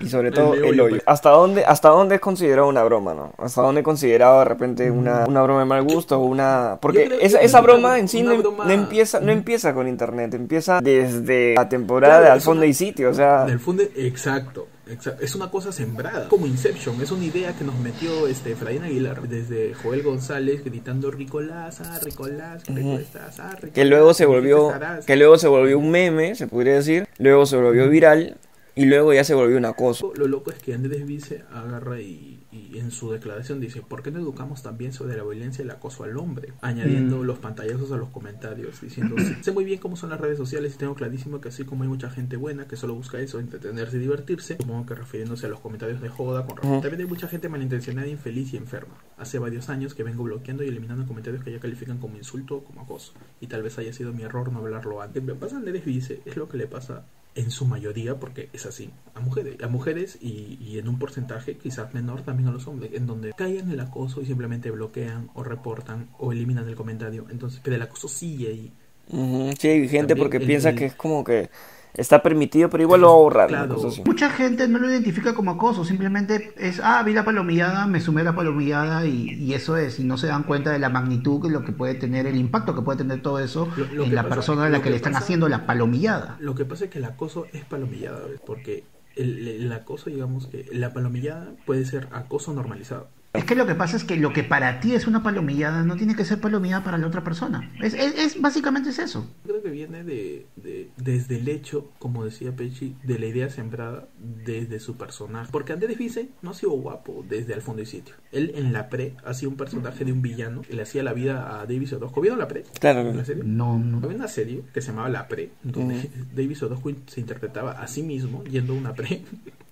Y sobre todo El el, meollo, hoyo. pues. ¿Hasta dónde, ¿Hasta dónde es considerado una broma, no? ¿Hasta dónde es considerado de repente una, una broma de mal gusto o una... Porque esa, esa broma en sí no, broma- no empieza, no empieza con internet, empieza desde la temporada Claro, de Al fondo una- y sitio, o sea... En el fondo, exacto. Exacto. Es una cosa sembrada, como Inception. Es una idea que nos metió este Efraín Aguilar desde Joel González gritando Ricolás, ah, Ricolás, estás, ah, Ricolás, Que luego se ¿qué volvió, que luego se volvió un meme, se podría decir. Luego se volvió viral y luego ya se volvió un acoso. Lo loco es que Andrés Vice agarra y, y en su declaración dice, ¿por qué no educamos también sobre la violencia y el acoso al hombre? Añadiendo Mm. los pantallazos a los comentarios, diciendo, "Sí, sé muy bien cómo son las redes sociales y tengo clarísimo que así como hay mucha gente buena que solo busca eso, entretenerse y divertirse, supongo que refiriéndose a los comentarios de joda, con Ujú. también hay mucha gente malintencionada, infeliz y enferma. Hace varios años que vengo bloqueando y eliminando comentarios que ya califican como insulto o como acoso. Y tal vez haya sido mi error no hablarlo antes. Me pasa a Andrés Vice, es lo que le pasa en su mayoría, porque es así, a mujeres, a mujeres y, y en un porcentaje quizás menor también a los hombres, en donde caen en el acoso y simplemente bloquean o reportan o eliminan el comentario. Entonces, pero el acoso sigue ahí. Ujú, Sí, hay gente También porque el- piensa el- que es como que está permitido, pero igual lo va a borrar. Claro. Mucha gente no lo identifica como acoso, simplemente es, ah, vi la palomillada, me sumé a la palomillada y, y eso es, y no se dan cuenta de la magnitud que lo que puede tener, el impacto que puede tener todo eso Lo- lo en que la pasa- persona a la que, que le están haciendo la palomillada. Lo que pasa es que el acoso es palomillada, ¿ves? porque el, el acoso, digamos que la palomillada puede ser acoso normalizado. Es que lo que pasa es que lo que para ti es una palomillada no tiene que ser palomillada para la otra persona. Es, es, es- básicamente es eso. Creo que viene de, de- desde el hecho, como decía Pechi, de la idea sembrada desde su personaje. Porque Andrés Vice no ha sido guapo desde al fondo y sitio. Él en la pre ha sido un personaje de un villano que le hacía la vida a Davis Orozco. ¿Vieron la pre? Claro. ¿La serie? No, no. Había una serie que se llamaba La Pre, donde Davis Orozco se interpretaba a sí mismo yendo a una pre. [laughs]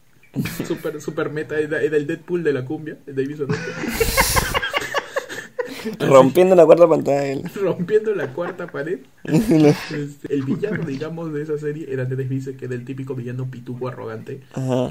super, super meta, era, el Deadpool de la cumbia, Davis [laughs] Orozco. Rompiendo la cuarta pantalla. él. [laughs] rompiendo la cuarta pared. [laughs] Este, el villano, digamos, de esa serie era Andrés Vice, que era el típico villano pituco arrogante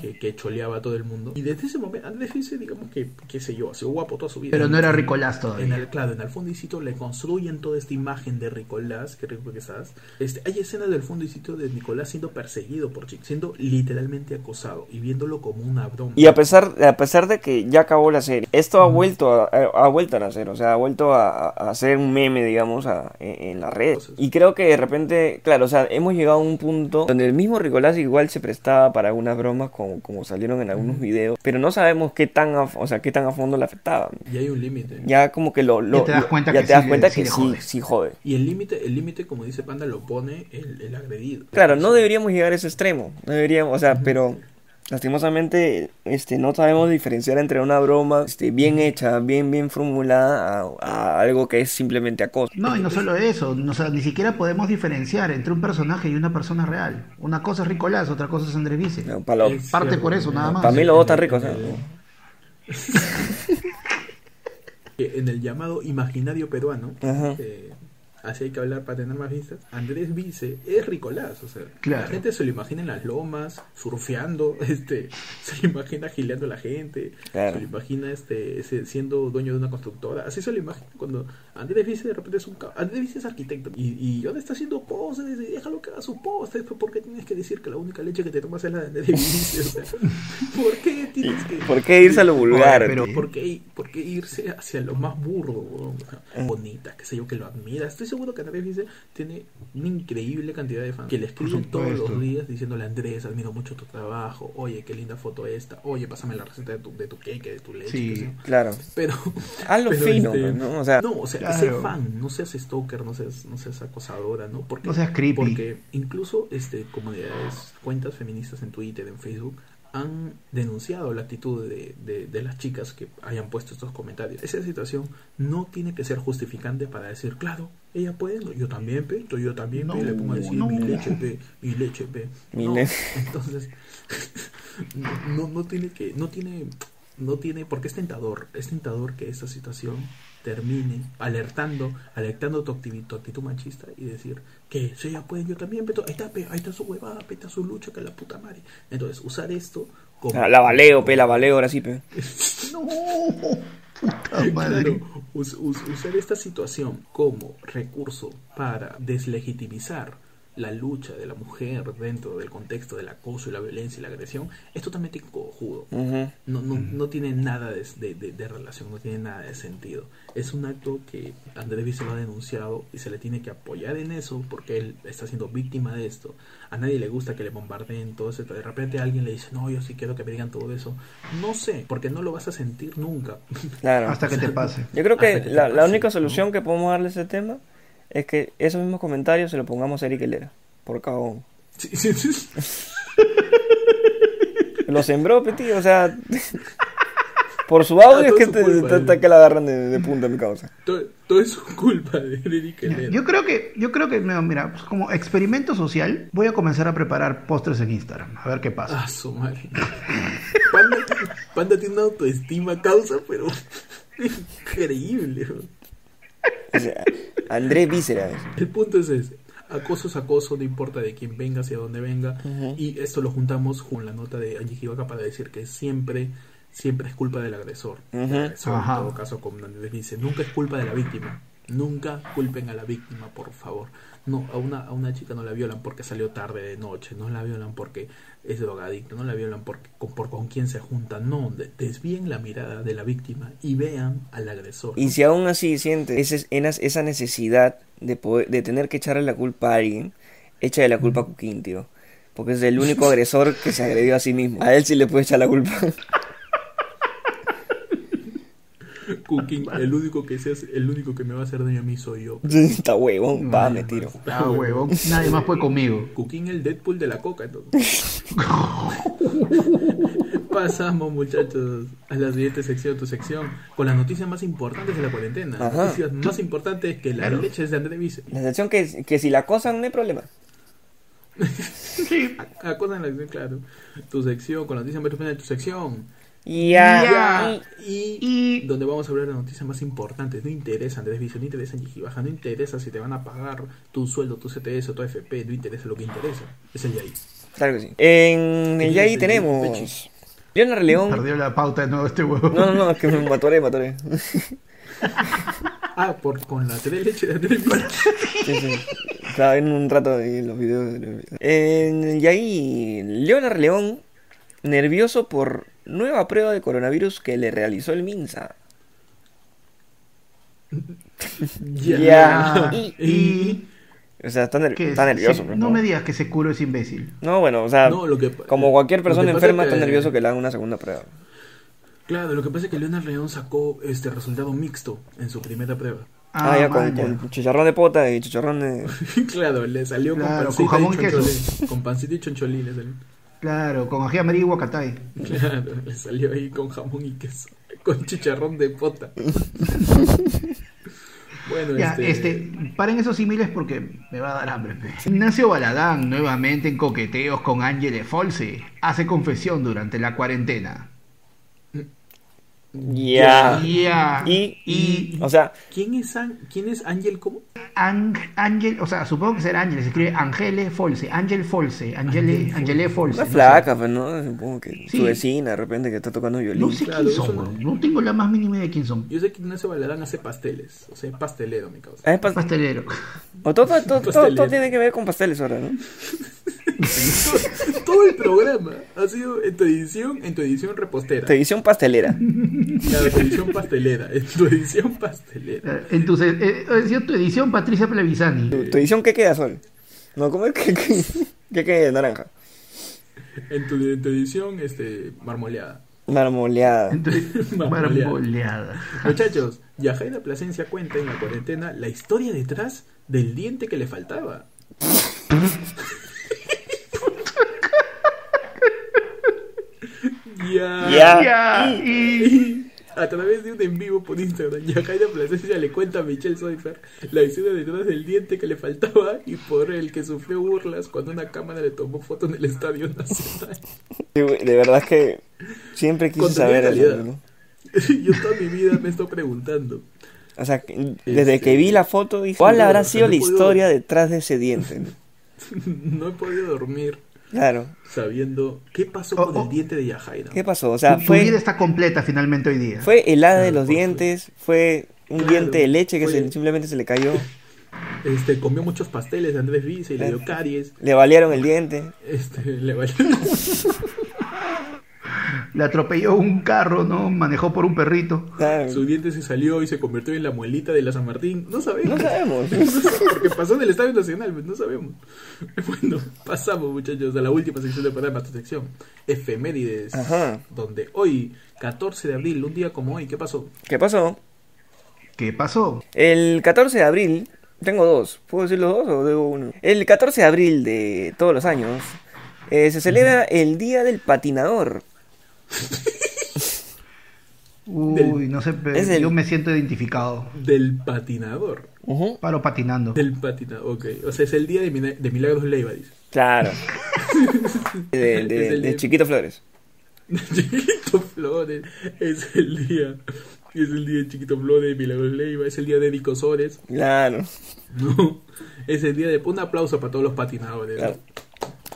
que, que choleaba a todo el mundo. Y desde ese momento, Andrés Vice, digamos que, qué sé yo, ha sido guapo toda su vida. Pero no era Ricolás En todavía. el, claro, en el sitio le construyen toda esta imagen de Nicolás, que rico que estás. Este, hay escenas del sitio de Nicolás siendo perseguido por chicos, siendo literalmente acosado y viéndolo como una broma. Y a pesar, a pesar de que ya acabó la serie, esto ha vuelto a, ha vuelto a nacer, o sea, ha vuelto a, a hacer un meme, digamos, a- en, en las redes. Y creo que de repente, claro, o sea, hemos llegado a un punto donde el mismo Ricolás igual se prestaba para algunas bromas como, como salieron en algunos videos, pero no sabemos qué tan, a, o sea, qué tan a fondo le afectaba. Y hay un límite. Ya como que lo, lo- Ya te das cuenta ya que sí te das le- cuenta sí que le sí, jode. sí jode. Y el límite, el límite, como dice Panda, lo pone el, el agredido. Claro, no deberíamos llegar a ese extremo, no deberíamos, o sea, pero lastimosamente este no sabemos diferenciar entre una broma este, bien hecha, bien bien formulada a, a algo que es simplemente acoso. No, y no solo eso, no, o sea, ni siquiera podemos diferenciar entre un personaje y una persona real. Una cosa es Ricolás, otra cosa es Andrés Vice. No, Es Parte cierto, por eso, nada más. para mí los dos están ricos, ¿sabes? [laughs] que en el llamado imaginario peruano, Ajá. eh, así hay que hablar para tener más vistas, Andrés Vice es Ricolás, o sea, Claro. la gente se lo imagina en las lomas, surfeando, [laughs] este, se lo imagina gileando a la gente, Claro. se lo imagina este, siendo dueño de una constructora, así se lo imagina cuando Andrés Vice de repente es un Andrés Vice es arquitecto y, y ahora está haciendo poses y déjalo que haga sus poses, ¿por qué tienes que decir que la única leche que te tomas es la de Andrés Vice? O sea, [laughs] ¿por qué tienes que ¿Por qué irse a lo vulgar? pero- ¿Por qué, por qué irse hacia lo más burdo? O sea, Eh. bonita, que sé yo, que lo admira? Estoy seguro que Andrés Vice tiene una increíble cantidad de fans que le escriben todos los días diciéndole Andrés, admiro mucho tu trabajo, oye, qué linda foto esta, oye, pásame la receta de tu, de tu cake, de tu leche, Sí. Claro. Pero. [laughs] Hazlo pero, fino, este, ¿no? O sea, no, o sea, Claro. sé fan, no seas stalker, no seas, no seas acosadora, ¿no? Porque, No seas creepy. Porque incluso este, comunidades, cuentas feministas en Twitter, en Facebook, han denunciado la actitud de, de, de las chicas que hayan puesto estos comentarios. Esa situación no tiene que ser justificante para decir, claro, ella puede, no, yo también, pe, yo, también, pe, le pongo a decir no. mi leche, pe, mi leche, pe. Mi entonces, [laughs] no, no, no tiene que, no tiene, no tiene, porque es tentador, es tentador que esta situación termine alertando, alertando tu actitud, tu actitud machista y decir que si ella puede, yo también, pero ahí está, pe, ahí está su huevada, pe, está su lucha, que la puta madre. Entonces, usar esto como... la, la valeo, pe, la valeo ahora sí, pe. [laughs] No, puta [laughs] madre. Claro, us- us- usar esta situación como recurso para deslegitimizar la lucha de la mujer dentro del contexto del acoso y la violencia y la agresión es totalmente cojudo. No, no, no tiene nada de, de- de- de relación, no tiene nada de sentido. Es un acto que Andrés Vice lo ha denunciado y se le tiene que apoyar en eso porque él está siendo víctima de esto. A nadie le gusta que le bombardeen todo eso. De repente alguien le dice, no, yo sí quiero que me digan todo eso. No sé, porque no lo vas a sentir nunca. Claro. Hasta que te pase. Yo creo que la, la única ¿no? solución que podemos darle a ese tema es que esos mismos comentarios se los pongamos a Eric Helera. Por cagón. Sí, sí, sí. Lo sembró, Peti, o sea. [laughs] por su audio Ah, es que te, culpa, te- te- que la agarran de, de punta, mi causa. Todo, todo es su culpa de Eric Helena. Yo creo que, yo creo que, no, mira, pues como experimento social, voy a comenzar a preparar postres en Instagram, a ver qué pasa. Ah, su madre. Panda, Panda tiene una autoestima causa, pero [laughs] increíble. bro. O sea, Andrés. El punto es ese. Acoso es acoso, no importa de quién venga, hacia dónde venga. Y esto lo juntamos con la nota de Angie Jivaca para decir que siempre, siempre es culpa del agresor. El en todo caso, como Andrés dice, nunca es culpa de la víctima. Nunca culpen a la víctima, por favor. No, a una, a una chica no la violan porque salió tarde de noche, no la violan porque es drogadicto, no la violan porque, con, por con quién se junta. No, de- desvíen la mirada de la víctima y vean al agresor. Y si aún así sientes esa necesidad de, poder, de tener que echarle la culpa a alguien, échale la culpa a Cuquín, tío. Porque es el único agresor que se agredió a sí mismo. A él sí le puede echar la culpa. [laughs] Cooking, el único que seas, el único que me va a hacer daño a mí soy yo. [laughs] Está huevón, va, me tiro. Ah, huevón, nadie más fue conmigo. Cooking el Deadpool de la coca, entonces. [laughs] Pasamos, muchachos, a la siguiente sección, tu sección, con las noticias más importantes de la cuarentena. Ajá. Noticias más importantes que la Claro. leche de André Vice. La excepción que, que si la acosan no hay problema. Sí. [laughs] Cosa en la sección, claro. Tu sección, con las noticias más importantes de tu sección. Ya. Ya. Y, Y donde vamos a hablar de noticias más importantes. No interesa Andrés Vice, no interesa en Baja, no interesa si te van a pagar tu sueldo, tu CTS o tu AFP, no interesa lo que interesa. Es el ahí. Claro que sí. En el Yai tenemos. Leonard León. perdió la pauta de nuevo este huevo. No, no, no, es que me matoré, matoré. [laughs] Ah, por, con la tres leche de Andrés Vice. Sí, sí. Estaba viendo un rato ahí los videos. En el Yai, Leonard León, nervioso por nueva prueba de coronavirus que le realizó el Minsa. [laughs] Ya. [laughs] Y, y O sea, está, ner- que está nervioso. se- no me digas que se curó ese imbécil. No, bueno, o sea, No, lo que- como cualquier persona enferma es que- está nervioso que le hagan una segunda prueba. Claro, lo que pasa es que Leonard León sacó este resultado mixto en su primera prueba. Ah, ya, con, vaya. con chicharrón de pota y chicharrón de... [laughs] claro, le salió Claro, con con pancita jamón y queso. choncholín. Con pancita y choncholín le salió. Claro, con ají amarillo y guacatay. Claro, [laughs] le salió ahí con jamón y queso. Con chicharrón de pota. [laughs] bueno, Ya, este... este, paren esos símiles porque me va a dar hambre. pe. Ignacio Baladán, nuevamente en coqueteos con Ángel Folse, hace confesión durante la cuarentena. Ya. Ya. Y, y o sea, ¿Quién es, An- ¿Quién es Ángel? ¿Cómo? Ang- Ángel, o sea, supongo que será Ángel, se escribe Angele Folse, Ángel Folse, Angele, Angele Folse. una flaca, pues, ¿no? Supongo que Sí. su vecina de repente que está tocando violín. No sé Claro, quién son, no- no tengo la más mínima idea de quién son. Yo sé que Ignacio Baladán hace pasteles. O sea, es pastelero, mi causa. Ah, es pas- Pastelero. o todo, todo, todo- todo- Pastelero. todo tiene que ver con pasteles ahora, ¿no? [laughs] Todo el programa ha sido en tu edición, en tu edición repostera. Tu edición pastelera. [laughs] Claro, tu edición pastelera. En tu edición pastelera. En tu, eh, edición- tu edición, Patricia Plevisani. ¿Tu, tu edición qué queda, Sol? No, ¿cómo es que, que, que queda naranja? En tu, en tu edición, este, marmoleada. [laughs] Marmoleada. Marmoleada. Muchachos, Yajaira Plasencia cuenta en la cuarentena la historia detrás del diente que le faltaba. Ya. Ya. Ya, y- [laughs] A través de un en vivo por Instagram, Yajaira Plasencia le cuenta a Michelle Soifer la historia detrás del diente que le faltaba y por el que sufrió burlas cuando una cámara le tomó foto en el Estadio Nacional. De verdad que siempre quise Contenido saber eso. ¿no? [laughs] Yo toda mi vida me estoy preguntando. O sea, desde Este- que vi la foto dije, ¿cuál habrá sido no la podido- historia detrás de ese diente? no? [laughs] No he podido dormir Claro. sabiendo qué pasó Oh, con oh. el diente de Yajaira. ¿Qué pasó? O sea, tu, tu vida fue, está completa finalmente hoy día. fue helada de Claro, los por dientes, fue un Claro, diente de leche que fue- se- simplemente se le cayó. Este, comió muchos pasteles de Andrés Vice y le dio caries. Le valieron el diente. Este, le valió. Le atropelló un carro, ¿no? Manejó por un perrito. Claro. Su diente se salió y se convirtió en la muelita de la San Martín. No sabemos. [laughs] No sabemos. Porque pasó en el Estadio Nacional, pues no sabemos. [laughs] Bueno, pasamos muchachos a la última sección de programa, tu sección. Efemérides. Ajá. Donde hoy, 14 de abril, un día como hoy, ¿qué pasó? ¿Qué pasó? ¿Qué pasó? El 14 de abril, tengo dos, ¿puedo decir los dos o digo uno? El 14 de abril de todos los años eh, se celebra el Día del Patinador. Uy, no sé, pero es el- yo me siento identificado. Del patinador. Ujú, Paro patinando. Del patinador, ok. O sea, es el día de, Milagros Leiva, dice. Claro. [laughs] De, de- Es el de Chiquito Flores. Chiquito Flores. Es el día. Es el día de Chiquito Flores, de Milagros Leiva. Es el día de Nico Sores. Claro. No. Es el día de. Un aplauso para todos los patinadores. claro.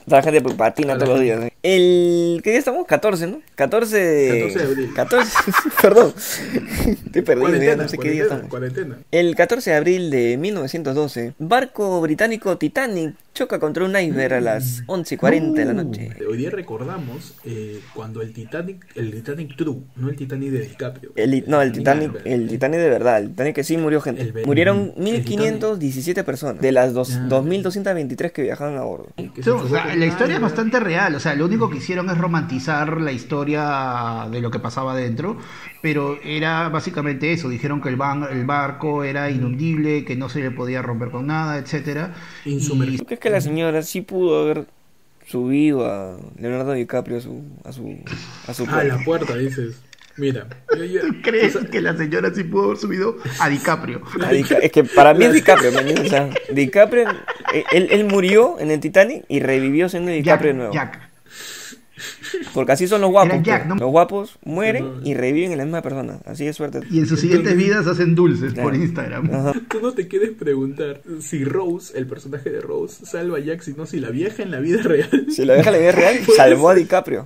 La gente patina todos los días. ¿eh? El. ¿Qué día estamos? 14, ¿no? 14 de. 14 de abril. 14. [laughs] Perdón. Estoy perdido, ya no sé qué día estamos. cuarentena. El 14 de abril de 1912, barco británico Titanic choca contra un iceberg a las 11.40 de la noche. Hoy día recordamos eh, cuando el Titanic, el Titanic True, no el Titanic de DiCaprio. El, no, el Titanic, el Titanic de verdad, el Titanic que sí murió gente. El Murieron el 1517 personas de las dos- Ah. 2223 que viajaban a bordo. O sea, la historia es bastante real, o sea, lo único que hicieron es romantizar la historia de lo que pasaba dentro, pero era básicamente eso, dijeron que el, ban- el barco era inundible, que no se le podía romper con nada, etcétera. Insumergible. ¿Tú crees que la señora sí pudo haber subido a Leonardo DiCaprio a su a su a su Ah, la puerto? puerta, dices. Mira. yo- yo- ¿Tú crees o sea, que la señora sí pudo haber subido a [laughs] DiCaprio? A Dica- es que para mí es DiCaprio, ¿me entiendes? O sea, DiCaprio, eh, él, él murió en el Titanic y revivió siendo DiCaprio de nuevo. Jack. Porque así son los guapos. Jack, pues. ¿no? Los guapos mueren y reviven en la misma persona. Así de suerte. Y en sus siguientes vidas hacen dulces por. Instagram. Ajá. Tú no te quieres preguntar si Rose, el personaje de Rose, salva a Jack, sino si la vieja en la vida real. Si lo deja la vida real, [laughs] salvó a. DiCaprio.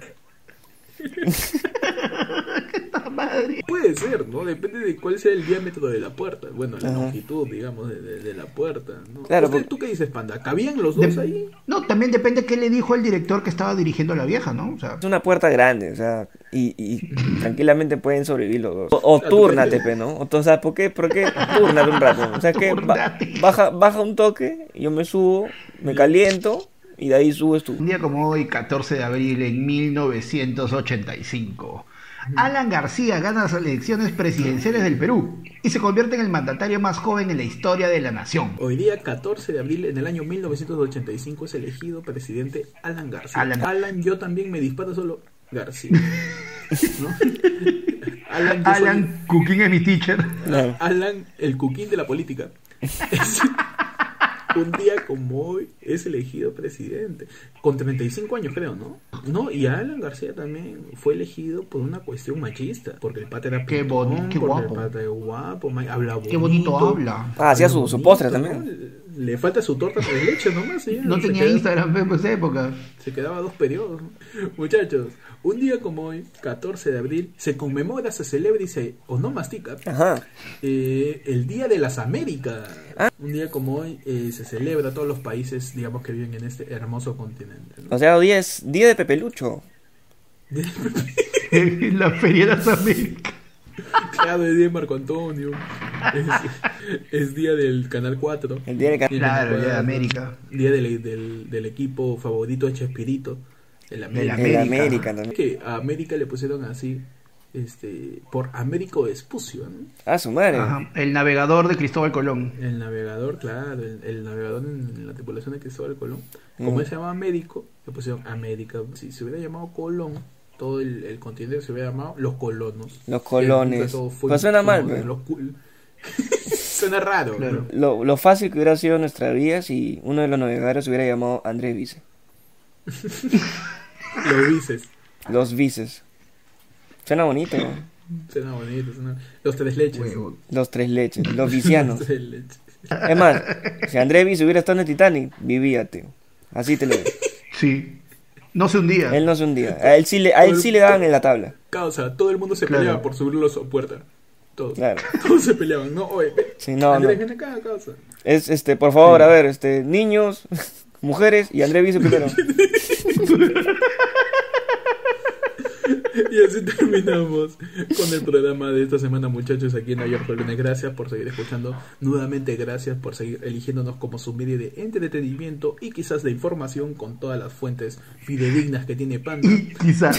[laughs] Madre. Puede ser, ¿no? Depende de cuál sea el diámetro de la puerta. Bueno, la Ajá. longitud, digamos, de, de- de la puerta, ¿no? Claro, ¿Usted- porque- ¿Tú qué dices, Panda? ¿Cabían los dos De- ahí? No, también depende qué le dijo el director que estaba dirigiendo a la vieja, ¿no? O sea, Es una puerta grande, o sea, y, y tranquilamente pueden sobrevivir los dos. O, o túrnate, pe, ¿no? O, o sea, ¿por qué? ¿Por qué? Túrnate un rato. O sea, que ba- baja, baja un toque, yo me subo, me caliento y de ahí subes tú. Un día como hoy, 14 de abril en 1985, Alan García gana las elecciones presidenciales del Perú y se convierte en el mandatario más joven en la historia de la nación. Hoy día, 14 de abril, en el año 1985, es elegido presidente Alan García. Alan. Alan, yo también me disparo solo García. ¿No? [laughs] Alan, soy- Alan Cooking es mi teacher. Alan, el cuquín de la política. [laughs] Un día como hoy es elegido presidente. Con 35 años, creo, ¿no? No, y Alan García también fue elegido por una cuestión machista. Porque el pata era Qué pintón, qué guapo. El pata es guapo, habla bonito. Qué bonito habla. Ah, hacía su, su postre también. Le falta su torta de leche nomás. y ya, No tenía Instagram en esa época. Se quedaba dos periodos. Muchachos, un día como hoy, 14 de abril, se conmemora, se celebra y se onomastica Ajá. eh, el Día de las Américas. Ah. Un día como hoy eh, se celebra a todos los países, digamos, que viven en este hermoso continente. ¿no? O sea, hoy es día de Pepelucho. [laughs] La Feria de las Américas. claro, es día de Marco Antonio. Es, [laughs] [laughs] es día del Canal 4. El día de Can- Claro, Día de América. Día del, del, del equipo favorito de Chespirito. El América. El América. También. Que a América le pusieron así, este, por Américo Vespucio, ¿no? Ah, su madre. Ajá. El navegador de Cristóbal Colón. El navegador, claro, el, el navegador en, la tripulación de Cristóbal Colón. Como Mm. él se llamaba Américo, le pusieron América. Si se hubiera llamado Colón, todo el, el continente se hubiera llamado Los Colonos. Los colones. Pues suena mal, los [laughs] cul- suena raro. Claro. Lo, lo fácil que hubiera sido nuestra vida si uno de los navegadores se hubiera llamado Andrés Vice. [laughs] Los vices. Los Vices. Suena bonito, ¿no? Suena bonito. suena- Los tres leches. Huevo. Los tres leches, los vicianos. Los tres leches. Es más, si Andrés Vice hubiera estado en el Titanic, vivía, tío. Así te lo digo. Sí. No se hundía. Él no se hundía. A él sí le, a él sí le daban en la tabla. Causa, todo el mundo se Claro. peleaba por subirlo a su puerta. Todos, Claro. [laughs] todos se peleaban, ¿no? Oye, ven, Sí, no, Andrés, no. ven acá a casa. Es este, por favor, a ver, este, niños, [laughs] mujeres y André Vice primero. [laughs] Y así terminamos con el programa de esta semana, muchachos, aquí en Ayer fue lunes. Gracias por seguir escuchando. Nuevamente, gracias por seguir eligiéndonos como su medio de entretenimiento y quizás de información con todas las fuentes fidedignas que tiene Panda. Quizás.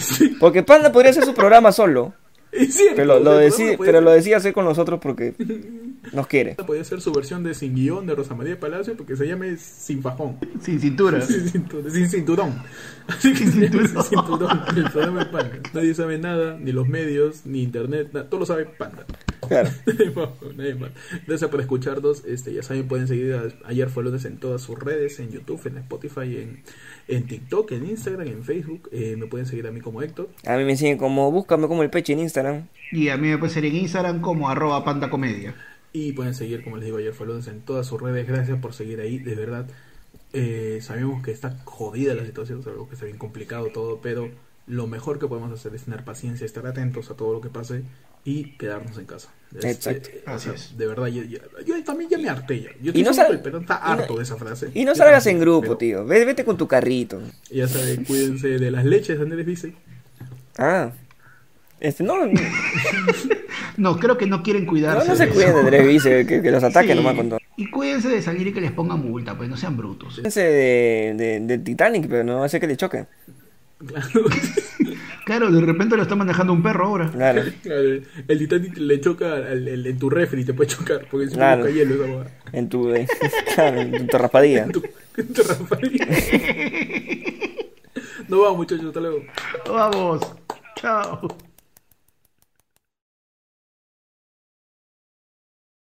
Sí, Porque Panda podría hacer su programa solo, [laughs] cierto, pero lo, decide, pero ser- lo decide hacer con nosotros porque [laughs] nos quiere. Podría ser su versión de Sin Guión de Rosa María Palacio porque se llame Sin Fajón. Sin cintura. [laughs] Sin, cintu- sin cinturón. Así que se llama Sin cinturón. El programa de Panda. Nadie sabe nada, ni los medios, ni internet, nada. todo lo sabe Panda. Claro. Nadie más, nadie más. Gracias por escucharnos. Este, ya saben, pueden seguir a- ayer fue lunes en todas sus redes, en YouTube, en Spotify, en, en TikTok, en Instagram, en Facebook. Eh, me pueden seguir a mí como Héctor. A mí me siguen como, búscame como el peche en Instagram. Y a mí me puede ser en Instagram como arroba pandacomedia. Y pueden seguir, como les digo, ayer fue lunes en todas sus redes. Gracias por seguir ahí, de verdad. Eh, sabemos que está jodida la situación, sabemos que está bien complicado todo, pero lo mejor que podemos hacer es tener paciencia, estar atentos a todo lo que pase y quedarnos en casa. Es- Exacto. eh, Así o sea, es. De verdad, yo, yo- yo también ya me harté ya. Yo Y no estoy sal- que el Perón está y no- harto de esa frase. Y no salgas en grupo, pero tío. Ve- Vete con tu carrito. Ya saben, cuídense de las leches, Andrés dice. Ah. Este, no, [laughs] no, creo que no quieren cuidarse. no se de cuiden de que, que los ataque Sí. nomás con todo. Y cuídense de salir y que les pongan multa, pues no sean brutos. Cuídense de, de, de Titanic, pero no hace que le choque. Claro, [laughs] Claro, de repente lo está manejando un perro ahora. Claro. [laughs] claro, el Titanic le choca al, en tu refri, te puede chocar, porque es Claro. un hielo esa hueá. En tu, eh, claro, en tu raspadilla. En tu, en tu raspadilla. No vamos, muchachos, hasta luego. Vamos. Chao.